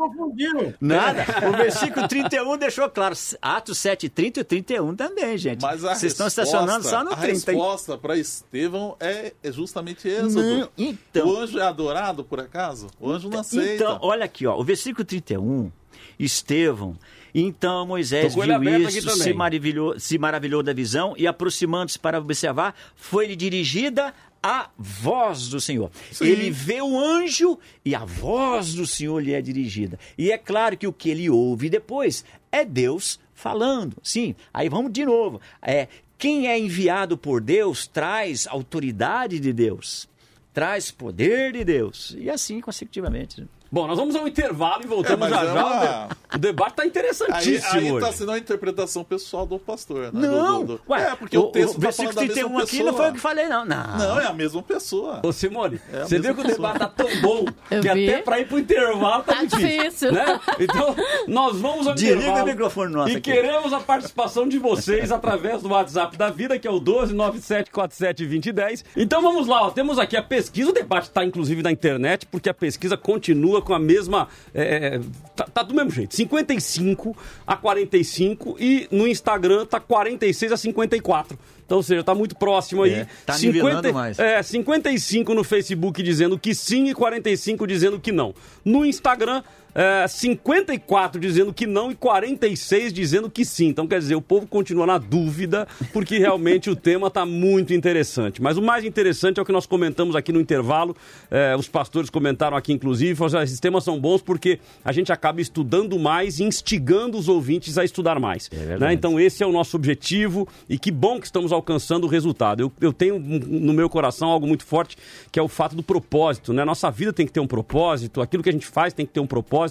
Nada. O versículo 31 deixou claro. Atos 7, 30 e 31 também, gente. Mas Vocês estão estacionando só no 30. A resposta para Estevão é, é justamente Êxodo. Não, então, o anjo é adorado, por acaso? O anjo não aceita. Então, olha aqui, ó, o versículo 31. Estevão. Então Moisés viu isso, se maravilhou, se maravilhou da visão e, aproximando-se para observar, foi-lhe dirigida a voz do Senhor. Sim. Ele vê o anjo e a voz do Senhor lhe é dirigida. E é claro que o que ele ouve depois é Deus falando. Sim, aí vamos de novo. É, quem é enviado por Deus traz autoridade de Deus, traz poder de Deus. E assim consecutivamente. Bom, nós vamos ao intervalo e voltamos é, já é já. Uma... O debate está interessantíssimo. Aí, está sendo a interpretação pessoal do pastor. Né? Não, do, do... Ué, é, porque o, o texto o tá versículo 31 aqui não foi o que falei, não. Não, não é a mesma pessoa. Ô, Simone, é você viu que o debate está tão bom Eu que vi. até para ir para o intervalo tá, tá difícil. difícil. Né? Então, nós vamos ao Desliga intervalo. o microfone nosso E aqui. queremos a participação de vocês através do WhatsApp da vida, que é o 129747210. Então vamos lá, ó, temos aqui a pesquisa. O debate está inclusive na internet, porque a pesquisa continua com a mesma é, tá, tá, do mesmo jeito. 55 a 45 e no Instagram tá 46 a 54. Então, ou seja, tá muito próximo aí. É, tá 50, mais. É, 55 no Facebook dizendo que sim e 45 dizendo que não. No Instagram, é, 54 dizendo que não e 46 dizendo que sim. Então, quer dizer, o povo continua na dúvida, porque realmente o tema está muito interessante. Mas o mais interessante é o que nós comentamos aqui no intervalo. É, os pastores comentaram aqui, inclusive, falaram, assim, ah, esses temas são bons porque a gente acaba estudando mais e instigando os ouvintes a estudar mais. É né? Então, esse é o nosso objetivo e que bom que estamos alcançando o resultado. Eu, eu tenho no meu coração algo muito forte, que é o fato do propósito, né? Nossa vida tem que ter um propósito, aquilo que a gente faz tem que ter um propósito,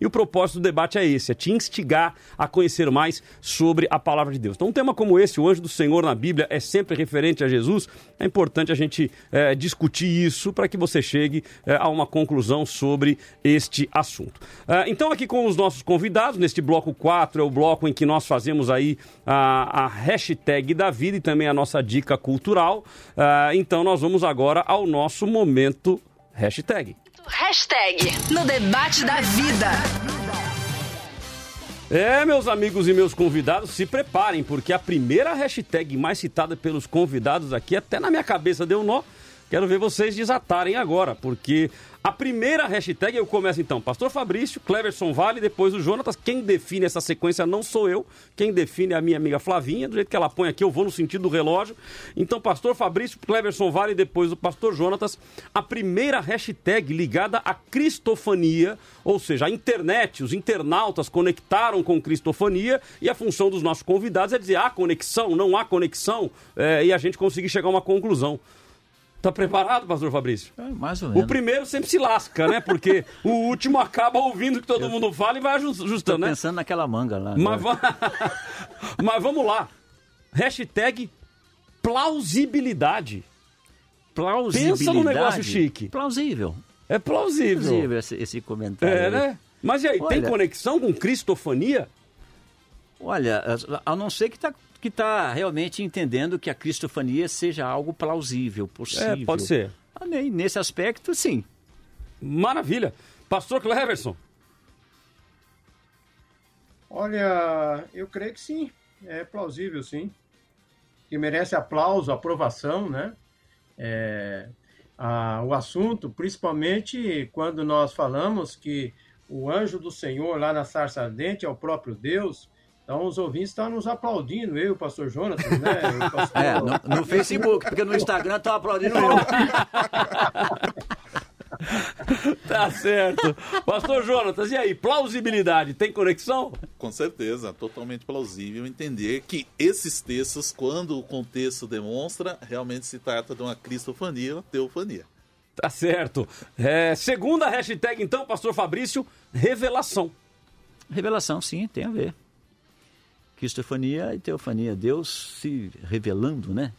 e o propósito do debate é esse, é te instigar a conhecer mais sobre a palavra de Deus. Então um tema como esse, o anjo do Senhor na Bíblia, é sempre referente a Jesus, é importante a gente é, discutir isso para que você chegue é, a uma conclusão sobre este assunto. É, então aqui com os nossos convidados, neste bloco 4 é o bloco em que nós fazemos aí a, a hashtag da vida e também a nossa dica cultural. Uh, então nós vamos agora ao nosso momento hashtag. Hashtag no debate da vida. É, meus amigos e meus convidados, se preparem, porque a primeira hashtag mais citada pelos convidados aqui, até na minha cabeça deu um nó. Quero ver vocês desatarem agora, porque a primeira hashtag eu começo então, Pastor Fabrício, Cleverson Vale, depois o Jonatas. Quem define essa sequência não sou eu, quem define é a minha amiga Flavinha. Do jeito que ela põe aqui, eu vou no sentido do relógio. Então, Pastor Fabrício, Cleverson Vale, depois o Pastor Jonatas. A primeira hashtag ligada à cristofania, ou seja, a internet, os internautas conectaram com cristofania e a função dos nossos convidados é dizer há conexão, não há conexão, é, e a gente conseguir chegar a uma conclusão. Tá preparado, pastor Fabrício? É, mais ou menos. O primeiro sempre se lasca, né? Porque o último acaba ouvindo o que todo Eu... mundo fala e vai ajustando, né? pensando naquela manga lá. Mas, Mas vamos lá. Hashtag plausibilidade. Plausibilidade. Pensa no negócio chique. Plausível. É plausível. Plausível esse, esse comentário. É, né? Mas e aí, Olha... tem conexão com cristofania? Olha, a não ser que está que está realmente entendendo que a cristofania seja algo plausível, possível. É, pode ser. Amém. Nesse aspecto, sim. Maravilha. Pastor Cleverson. Olha, eu creio que sim. É plausível, sim. Que merece aplauso, aprovação, né? É, a, o assunto, principalmente quando nós falamos que o anjo do Senhor lá na sarça ardente é o próprio Deus, então os ouvintes estão nos aplaudindo, eu, o pastor Jonas, né? O pastor... É, no, no, Facebook, porque no Instagram estão aplaudindo eu. tá certo. Pastor Jonatas, e aí, plausibilidade, tem conexão? Com certeza, totalmente plausível entender que esses textos, quando o contexto demonstra, realmente se trata de uma cristofania, uma teofania. Tá certo. É, segunda hashtag, então, pastor Fabrício, revelação. Revelação, sim, tem a ver. Cristofania e teofania, Deus se revelando, né?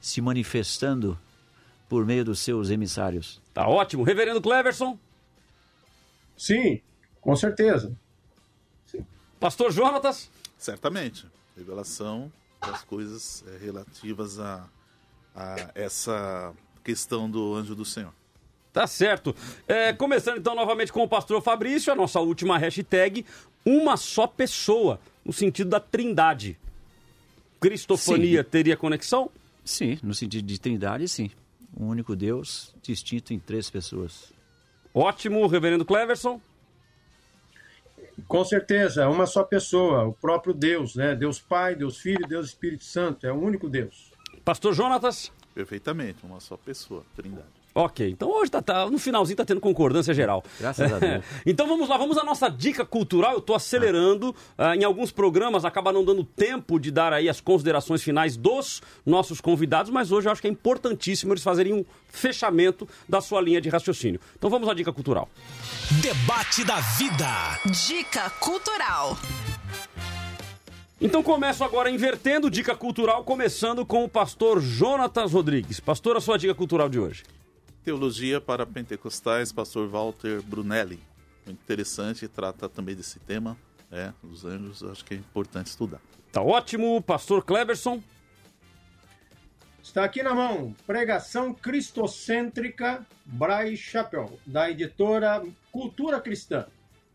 Se manifestando por meio dos seus emissários. Tá ótimo. Reverendo Cleverson? Sim, com certeza. Sim. Pastor Jonatas? Certamente. Revelação das coisas é, relativas a, a essa questão do anjo do Senhor. Tá certo. É, começando então novamente com o pastor Fabrício, a nossa última hashtag, uma só pessoa no sentido da trindade. Cristofania sim. teria conexão? Sim, no sentido de trindade, sim. Um único Deus distinto em três pessoas. Ótimo, reverendo Cleverson. Com certeza, uma só pessoa, o próprio Deus, né? Deus Pai, Deus Filho, Deus Espírito Santo, é o único Deus. Pastor Jonatas? Perfeitamente, uma só pessoa, trindade. Ok, então hoje tá, tá, no finalzinho tá tendo concordância geral. Graças a Deus. então vamos lá, vamos à nossa dica cultural. Eu tô acelerando. Ah. Uh, em alguns programas acaba não dando tempo de dar aí as considerações finais dos nossos convidados, mas hoje eu acho que é importantíssimo eles fazerem um fechamento da sua linha de raciocínio. Então vamos à dica cultural. Debate da vida. Dica cultural. Então começo agora invertendo dica cultural, começando com o pastor Jonatas Rodrigues. Pastor, a sua dica cultural de hoje. Teologia para Pentecostais, pastor Walter Brunelli. Muito interessante, trata também desse tema, é, os anjos, acho que é importante estudar. Tá ótimo, pastor Cleverson. Está aqui na mão, Pregação Cristocêntrica Bray Chapel, da editora Cultura Cristã.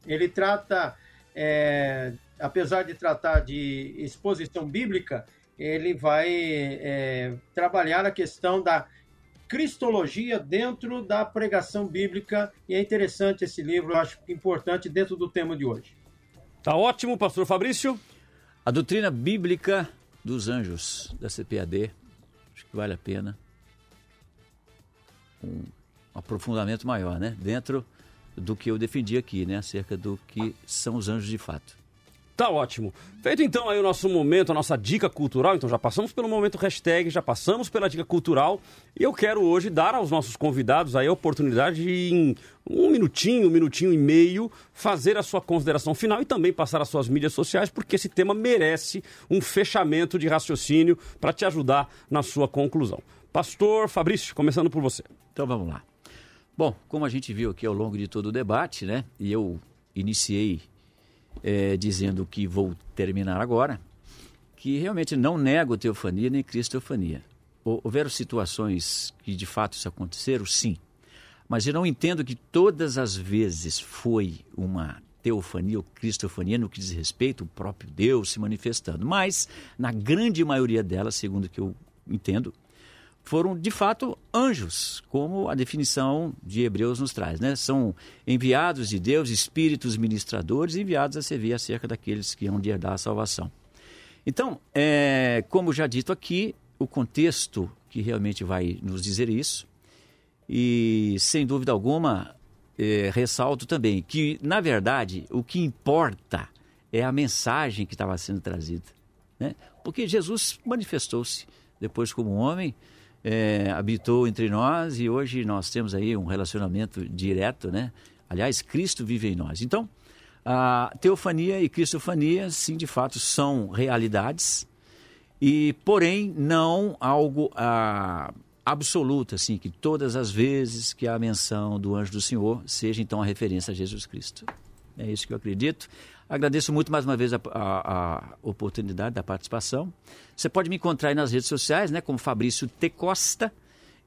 Ele trata, é, apesar de tratar de exposição bíblica, ele vai é, trabalhar a questão da Cristologia dentro da pregação bíblica. E é interessante esse livro, eu acho importante dentro do tema de hoje. Tá ótimo, pastor Fabrício. A doutrina bíblica dos anjos da CPAD. Acho que vale a pena um aprofundamento maior, né? Dentro do que eu defendi aqui, né? Acerca do que são os anjos de fato. Tá ótimo. Feito então aí o nosso momento, a nossa dica cultural, então já passamos pelo momento hashtag, já passamos pela dica cultural e eu quero hoje dar aos nossos convidados aí a oportunidade de em um minutinho, um minutinho e meio, fazer a sua consideração final e também passar as suas mídias sociais, porque esse tema merece um fechamento de raciocínio para te ajudar na sua conclusão. Pastor Fabrício, começando por você. Então vamos lá. Bom, como a gente viu aqui ao longo de todo o debate, né, e eu iniciei é, dizendo que vou terminar agora, que realmente não nego teofania nem cristofania. Houveram situações que de fato isso aconteceram, sim. Mas eu não entendo que todas as vezes foi uma teofania ou cristofania no que diz respeito ao próprio Deus se manifestando. Mas, na grande maioria delas, segundo o que eu entendo, foram de fato anjos, como a definição de Hebreus nos traz. Né? São enviados de Deus, espíritos ministradores, enviados a servir acerca daqueles que hão de herdar a salvação. Então, é, como já dito aqui, o contexto que realmente vai nos dizer isso, e sem dúvida alguma, é, ressalto também que, na verdade, o que importa é a mensagem que estava sendo trazida. Né? Porque Jesus manifestou-se depois como homem, é, habitou entre nós e hoje nós temos aí um relacionamento direto, né? Aliás, Cristo vive em nós. Então, a teofania e cristofania, sim, de fato, são realidades, e porém não algo ah, absoluto, assim, que todas as vezes que há menção do anjo do Senhor seja então a referência a Jesus Cristo. É isso que eu acredito. Agradeço muito mais uma vez a, a, a, oportunidade da participação. Você pode me encontrar aí nas redes sociais, né, como Fabrício T. Costa,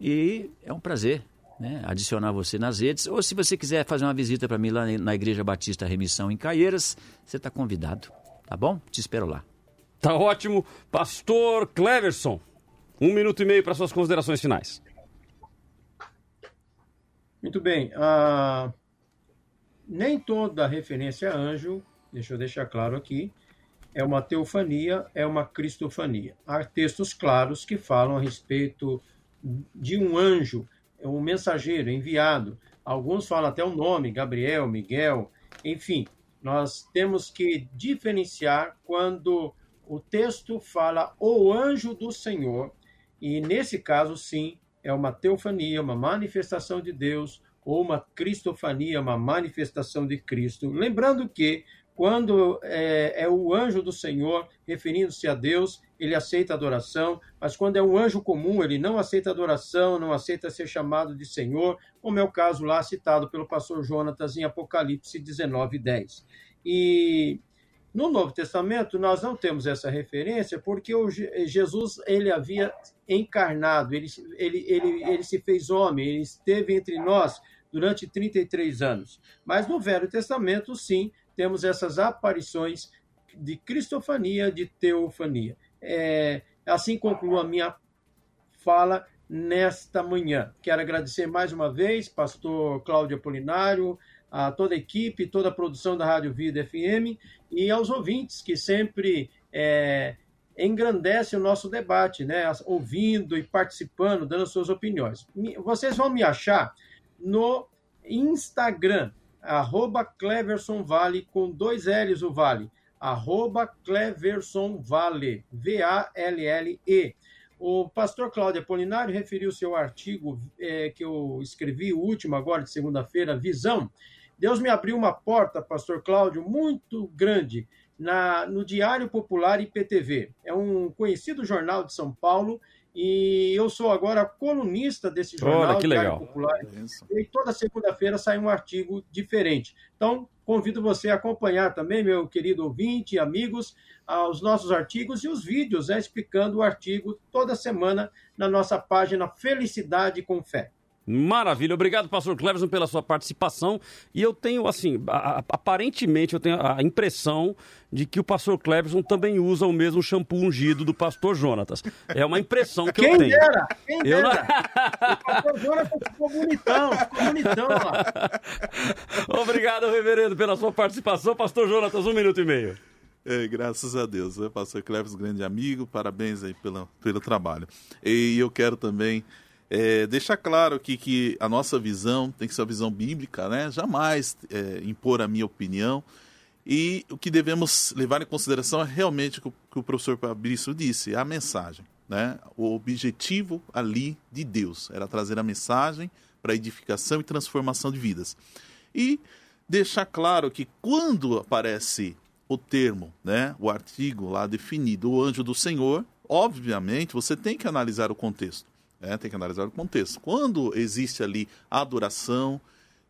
e é um prazer né, adicionar você nas redes. Ou se você quiser fazer uma visita para mim lá na Igreja Batista Remissão em Caieiras, você está convidado, tá bom? Te espero lá. Tá ótimo. Pastor Cleverson, um minuto e meio para suas considerações finais. Muito bem. Uh, nem toda referência a anjo deixa eu deixar claro aqui, é uma teofania, é uma cristofania. Há textos claros que falam a respeito de um anjo, um mensageiro enviado. Alguns falam até o nome, Gabriel, Miguel, enfim. Nós temos que diferenciar quando o texto fala o anjo do Senhor, e nesse caso, sim, é uma teofania, uma manifestação de Deus, ou uma cristofania, uma manifestação de Cristo. Lembrando que quando é, é, o anjo do Senhor, referindo-se a Deus, ele aceita adoração, mas quando é um anjo comum, ele não aceita adoração, não aceita ser chamado de Senhor, como é o caso lá citado pelo pastor Jonatas em Apocalipse 19, 10. E no Novo Testamento nós não temos essa referência porque o Jesus ele havia encarnado, ele, ele, ele, ele se fez homem, ele esteve entre nós durante 33 anos. Mas no Velho Testamento, sim, temos essas aparições de cristofania, de teofania. É, assim concluo a minha fala nesta manhã. Quero agradecer mais uma vez, pastor Cláudio Apolinário, a toda a equipe, toda a produção da Rádio Vida FM e aos ouvintes que sempre é, engrandecem o nosso debate, né? ouvindo e participando, dando suas opiniões. Vocês vão me achar no Instagram, arroba Cleverson Vale, com dois L's o Vale, arroba Cleverson Vale, V-A-L-L-E. O pastor Cláudio Apolinário referiu seu artigo é, que eu escrevi, o último agora de segunda-feira, Visão. Deus me abriu uma porta, pastor Cláudio, muito grande na, no Diário Popular IPTV. É um conhecido jornal de São Paulo e eu sou agora colunista desse jornal Olha, que legal. Popular. E toda segunda-feira sai um artigo diferente. Então, convido você a acompanhar também, meu querido ouvinte, amigos, os nossos artigos e os vídeos né, explicando o artigo toda semana na nossa página Felicidade com Fé. Maravilha, obrigado, pastor Cleverson, pela sua participação. E eu tenho, assim, a, aparentemente, eu tenho a impressão de que o pastor Cleverson também usa o mesmo shampoo ungido do pastor Jonatas. É uma impressão que quem eu tenho. Dera, quem dera, não... O pastor Jonatas ficou bonitão, ficou bonitão lá. Obrigado, reverendo, pela sua participação. Pastor Jonatas, um minuto e meio. É, graças a Deus, né? Pastor Cleverson, grande amigo, parabéns aí pelo, pelo trabalho. E eu quero também é, deixar claro aqui que a nossa visão tem que ser uma visão bíblica, né? Jamais é, impor a minha opinião. E o que devemos levar em consideração é realmente o que o, que o professor Fabrício disse, a mensagem. Né? O objetivo ali de Deus era trazer a mensagem para edificação e transformação de vidas. E deixar claro que quando aparece o termo, né, o artigo lá definido, o anjo do Senhor, obviamente você tem que analisar o contexto. Né? Tem que analisar o contexto. Quando existe ali adoração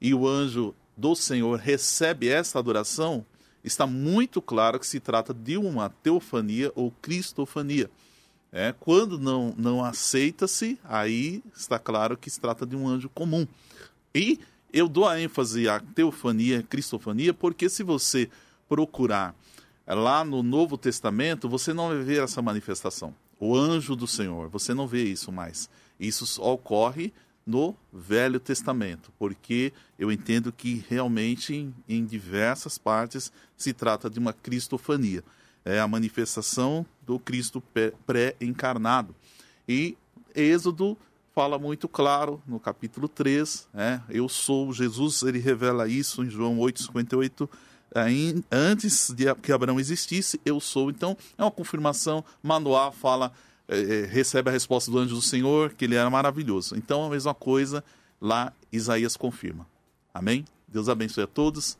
e o anjo do Senhor recebe essa adoração, está muito claro que se trata de uma teofania ou cristofania. É, quando não, não aceita-se, aí está claro que se trata de um anjo comum. E eu dou a ênfase à teofania, cristofania, porque se você procurar lá no Novo Testamento, você não vai ver essa manifestação. O anjo do Senhor, você não vê isso mais. Isso ocorre no Velho Testamento, porque eu entendo que realmente em, em diversas partes se trata de uma cristofania. É a manifestação do Cristo pré-encarnado. E Êxodo fala muito claro no capítulo 3, né? eu sou Jesus, ele revela isso em João 8,58, antes de que Abraão existisse, eu sou. Então, é uma confirmação. Manoá fala é, recebe a resposta do anjo do Senhor, que ele era maravilhoso. Então, a mesma coisa, lá Isaías confirma. Amém? Deus abençoe a todos.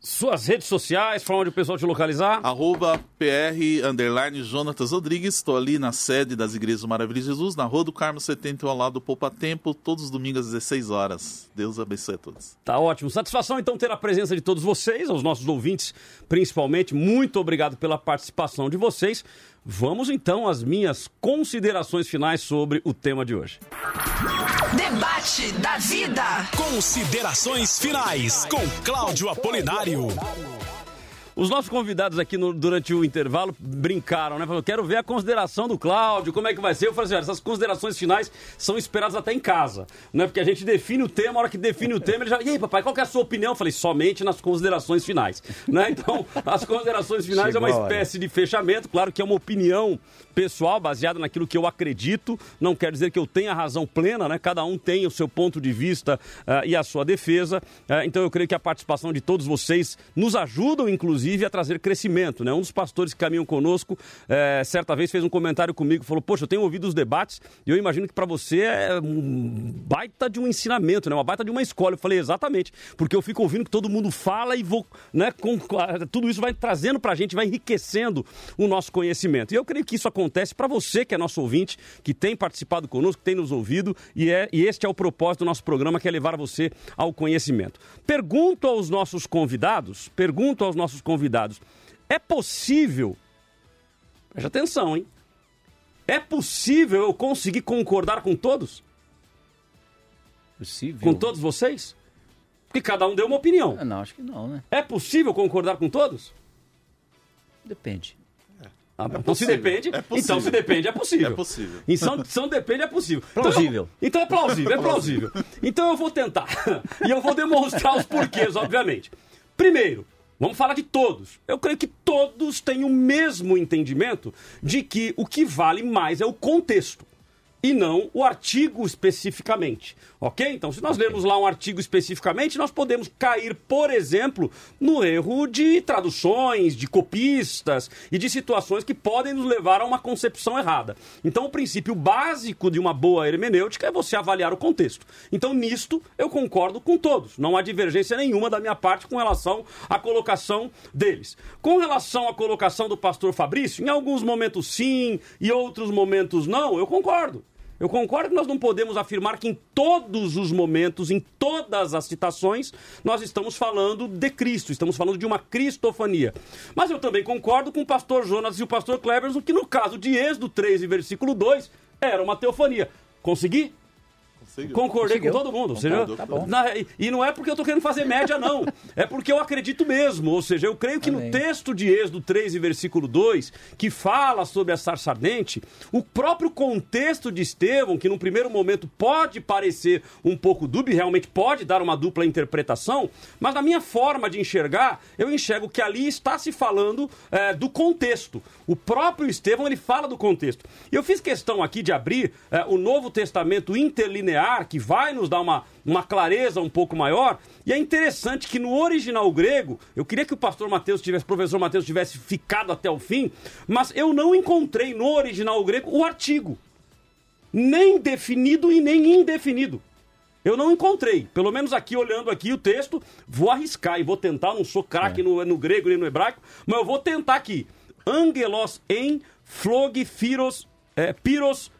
Suas redes sociais, para onde o pessoal te localizar? Arroba PR, underline, Jonatas Rodrigues. Estou ali na sede das Igrejas do Maravilha de Jesus, na Rua do Carmo 70, ao lado do Poupa Tempo, todos os domingos às 16 horas. Deus abençoe a todos. Tá ótimo. Satisfação, então, ter a presença de todos vocês, aos nossos ouvintes, principalmente. Muito obrigado pela participação de vocês. Vamos então às minhas considerações finais sobre o tema de hoje. Debate da vida. Considerações finais com Cláudio Apolinário. Os nossos convidados aqui no, durante o intervalo brincaram, né? Falaram, quero ver a consideração do Cláudio, como é que vai ser. Eu falei assim, olha, essas considerações finais são esperadas até em casa, né? Porque a gente define o tema, a hora que define o tema, ele já. E aí, papai, qual é a sua opinião? Eu falei, somente nas considerações finais. Né? Então, as considerações finais Chegou é uma espécie de fechamento, claro que é uma opinião pessoal, baseada naquilo que eu acredito. Não quer dizer que eu tenha razão plena, né? Cada um tem o seu ponto de vista uh, e a sua defesa. Uh, então eu creio que a participação de todos vocês nos ajudam, inclusive inclusive a trazer crescimento. Né? Um dos pastores que caminham conosco, é, certa vez fez um comentário comigo, falou, poxa, eu tenho ouvido os debates e eu imagino que para você é um baita de um ensinamento, né? uma baita de uma escola. Eu falei, exatamente, porque eu fico ouvindo que todo mundo fala e vou, né, com, tudo isso vai trazendo para a gente, vai enriquecendo o nosso conhecimento. E eu creio que isso acontece para você que é nosso ouvinte, que tem participado conosco, que tem nos ouvido, e, é, e este é o propósito do nosso programa, que é levar você ao conhecimento. Pergunto aos nossos convidados, pergunto aos nossos convidados, convidados. É possível, preste atenção, hein? É possível eu conseguir concordar com todos? Possível. Com todos vocês? Porque cada um deu uma opinião. Ah, não, acho que não, né? É possível concordar com todos? Depende. Ah, é então se depende, é então se depende é possível. É possível. Então, são depende é possível. Plausível. Então, então é plausível, é plausível. Então eu vou tentar. e eu vou demonstrar os porquês, obviamente. Primeiro, Vamos falar de todos. Eu creio que todos têm o mesmo entendimento de que o que vale mais é o contexto e não o artigo especificamente. Ok? Então, se nós okay. lermos lá um artigo especificamente, nós podemos cair, por exemplo, no erro de traduções, de copistas e de situações que podem nos levar a uma concepção errada. Então, o princípio básico de uma boa hermenêutica é você avaliar o contexto. Então, nisto, eu concordo com todos. Não há divergência nenhuma da minha parte com relação à colocação deles. Com relação à colocação do pastor Fabrício, em alguns momentos sim e outros momentos não, eu concordo. Eu concordo que nós não podemos afirmar que em todos os momentos, em todas as citações, nós estamos falando de Cristo, estamos falando de uma cristofania. Mas eu também concordo com o pastor Jonas e o pastor Cleverson que no caso de Êxodo 3 versículo 2, era uma teofania. Consegui? Conseguiu. Concordei Conseguiu. com todo mundo. Ou seja, tá na, e não é porque eu estou querendo fazer média, não. é porque eu acredito mesmo. Ou seja, eu creio que Amém. no texto de Êxodo 3 e versículo 2, que fala sobre a sarça ardente, o próprio contexto de Estevão, que no primeiro momento pode parecer um pouco dúbio, realmente pode dar uma dupla interpretação, mas na minha forma de enxergar, eu enxergo que ali está se falando é, do contexto. O próprio Estevão, ele fala do contexto. E eu fiz questão aqui de abrir é, o Novo Testamento interlinear explicar, que vai nos dar uma, uma clareza um pouco maior. E é interessante que no original grego, eu queria que o pastor Mateus tivesse, o professor Mateus tivesse ficado até o fim, mas eu não encontrei no original grego o artigo. Nem definido e nem indefinido. Eu não encontrei. Pelo menos aqui, olhando aqui o texto, vou arriscar e vou tentar. Não sou craque é. no, no grego nem no hebraico, mas eu vou tentar aqui. Angelos em flog firos, é, piros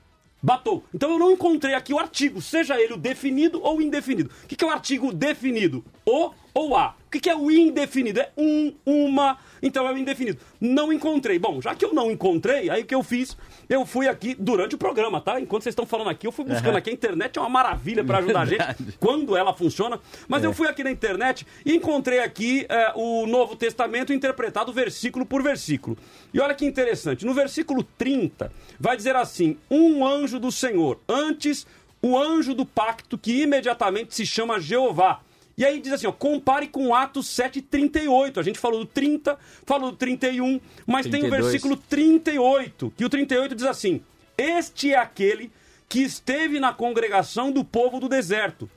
batou. Então eu não encontrei aqui o artigo, seja ele o definido ou indefinido. O que, que é o artigo definido? O ou a? O que, que é o indefinido? É um, uma, então é o indefinido. Não encontrei. Bom, já que eu não encontrei, aí o que eu fiz? Eu fui aqui durante o programa, tá? Enquanto vocês estão falando aqui, eu fui buscando uhum. aqui. A internet é uma maravilha para ajudar Verdade. a gente quando ela funciona. Mas é. eu fui aqui na internet e encontrei aqui é, o Novo Testamento interpretado versículo por versículo. E olha que interessante. No versículo 30, vai dizer assim: Um anjo do Senhor, antes o anjo do pacto que imediatamente se chama Jeová e aí diz assim, ó, compare com Atos 7:38. A gente falou do 30, falou do 31, mas 32. tem o versículo 38, que o 38 diz assim: Este é aquele que esteve na congregação do povo do deserto,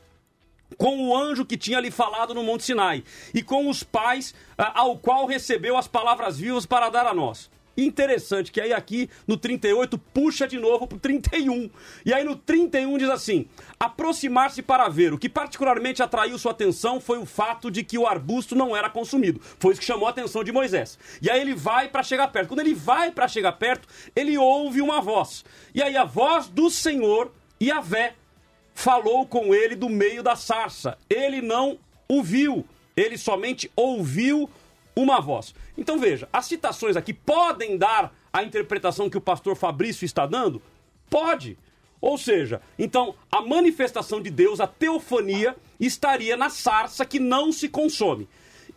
com o anjo que tinha lhe falado no Monte Sinai, e com os pais ao qual recebeu as palavras vivas para dar a nós. Interessante que aí aqui no 38 puxa de novo pro 31. E aí no 31 diz assim: aproximar-se para ver. O que particularmente atraiu sua atenção foi o fato de que o arbusto não era consumido. Foi isso que chamou a atenção de Moisés. E aí ele vai para chegar perto. Quando ele vai para chegar perto, ele ouve uma voz. E aí a voz do Senhor, Yahvé, falou com ele do meio da sarça. Ele não o viu, ele somente ouviu uma voz. Então veja, as citações aqui podem dar a interpretação que o pastor Fabrício está dando? Pode. Ou seja, então a manifestação de Deus, a teofania, estaria na sarça que não se consome.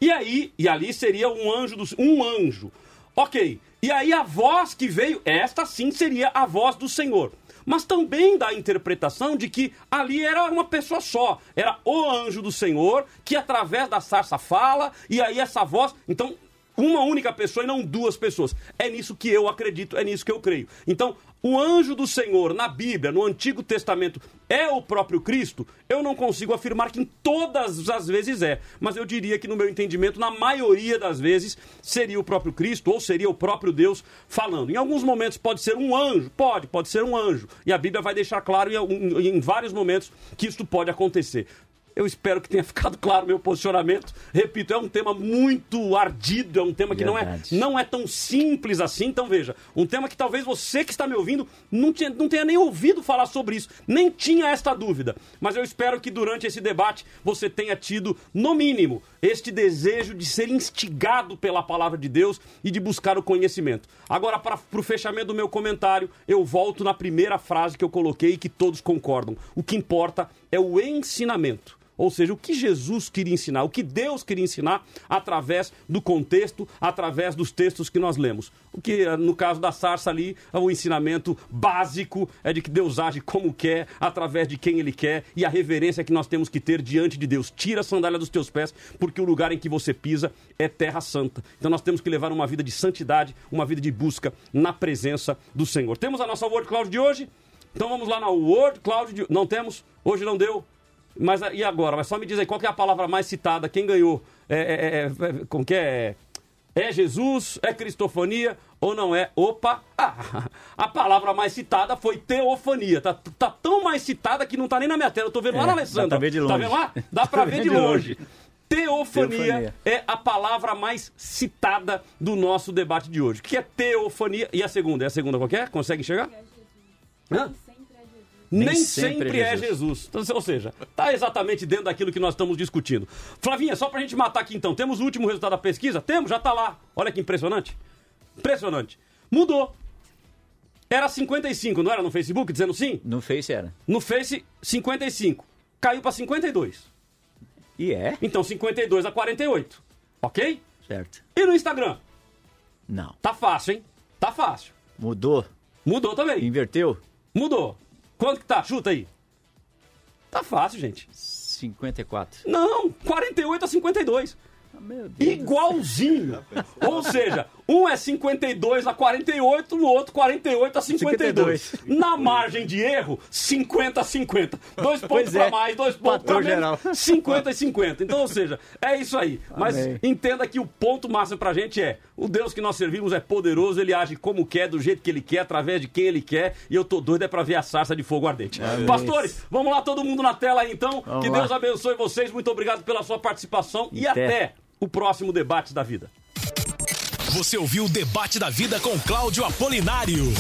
E aí, e ali seria um anjo um anjo. OK. E aí a voz que veio, esta sim seria a voz do Senhor mas também dá a interpretação de que ali era uma pessoa só, era o anjo do Senhor que através da sarça fala e aí essa voz, então uma única pessoa e não duas pessoas. É nisso que eu acredito, é nisso que eu creio. Então, o anjo do Senhor na Bíblia, no Antigo Testamento, é o próprio Cristo? Eu não consigo afirmar que em todas as vezes é, mas eu diria que no meu entendimento, na maioria das vezes, seria o próprio Cristo ou seria o próprio Deus falando. Em alguns momentos pode ser um anjo, pode, pode ser um anjo. E a Bíblia vai deixar claro em, em vários momentos que isso pode acontecer. Eu espero que tenha ficado claro o meu posicionamento. Repito, é um tema muito ardido, é um tema que não é, não é tão simples assim. Então veja, um tema que talvez você que está me ouvindo não, tinha, não tenha nem ouvido falar sobre isso, nem tinha esta dúvida. Mas eu espero que durante esse debate você tenha tido, no mínimo, este desejo de ser instigado pela palavra de Deus e de buscar o conhecimento. Agora, para o fechamento do meu comentário, eu volto na primeira frase que eu coloquei e que todos concordam. O que importa é o ensinamento. Ou seja, o que Jesus queria ensinar, o que Deus queria ensinar através do contexto, através dos textos que nós lemos. O que, eh, no caso da sarça ali, o ensinamento básico é de que Deus age como quer, através de quem Ele quer, e a reverência que nós temos que ter diante de Deus. Tira a sandália dos teus pés, porque o lugar em que você pisa é terra santa. Então nós temos que levar uma vida de santidade, uma vida de busca na presença do Senhor. Temos a nossa Word Cloud de hoje? Então vamos lá na Word Cloud de... Não temos? Hoje não deu? Mas e agora? Mas só me diz aí, qual é a palavra mais citada? Quem ganhou? É, é, é, é como que é? É Jesus? É cristofania? Ou não é? Opa! Ah, a palavra mais citada foi teofania. Tá, tá tão mais citada que não tá nem na minha tela. Eu tô vendo lá na é, Alessandra. Dá pra ver de longe. Tá vendo lá? Dá pra ver de longe. Teofania, teofania, é a palavra mais citada do nosso debate de hoje. O que é teofania? E a segunda? É a segunda qualquer? Consegue enxergar? Hã? Nem, nem sempre, sempre, é Jesus. É Jesus. Então, ou seja, está exatamente dentro daquilo que nós estamos discutindo. Flavinha, só para a gente matar aqui então, temos o último resultado da pesquisa? Temos, já está lá. Olha que impressionante. Impressionante. Mudou. Era 55, não era no Facebook dizendo sim? No Face era. No Face, 55. Caiu para 52. E é? Então 52 a 48. Ok? Certo. E no Instagram? Não. Tá fácil, hein? Tá fácil. Mudou. Mudou também. Inverteu? Mudou. Quanto que tá? Chuta aí. Tá fácil, gente. 54. Não, 48 a 52. Igualzinho. Ou seja, um é 52 a 48, no outro 48 a 52. 52. Na margem de erro, 50 a 50. Dois pontos é. para mais, dois pontos para menos, 50 e 50. Então, ou seja, é isso aí. Mas Amém. entenda que o ponto máximo pra gente é, o Deus que nós servimos é poderoso, ele age como quer, do jeito que ele quer, através de quem ele quer, e eu tô doido é pra ver a sarça de fogo ardente. Amém. Pastores, vamos lá todo mundo na tela aí então. Vamos que lá. Deus abençoe vocês. Muito obrigado pela sua participação e, e até o próximo debate da vida. Você ouviu o debate da vida com Cláudio Apolinário.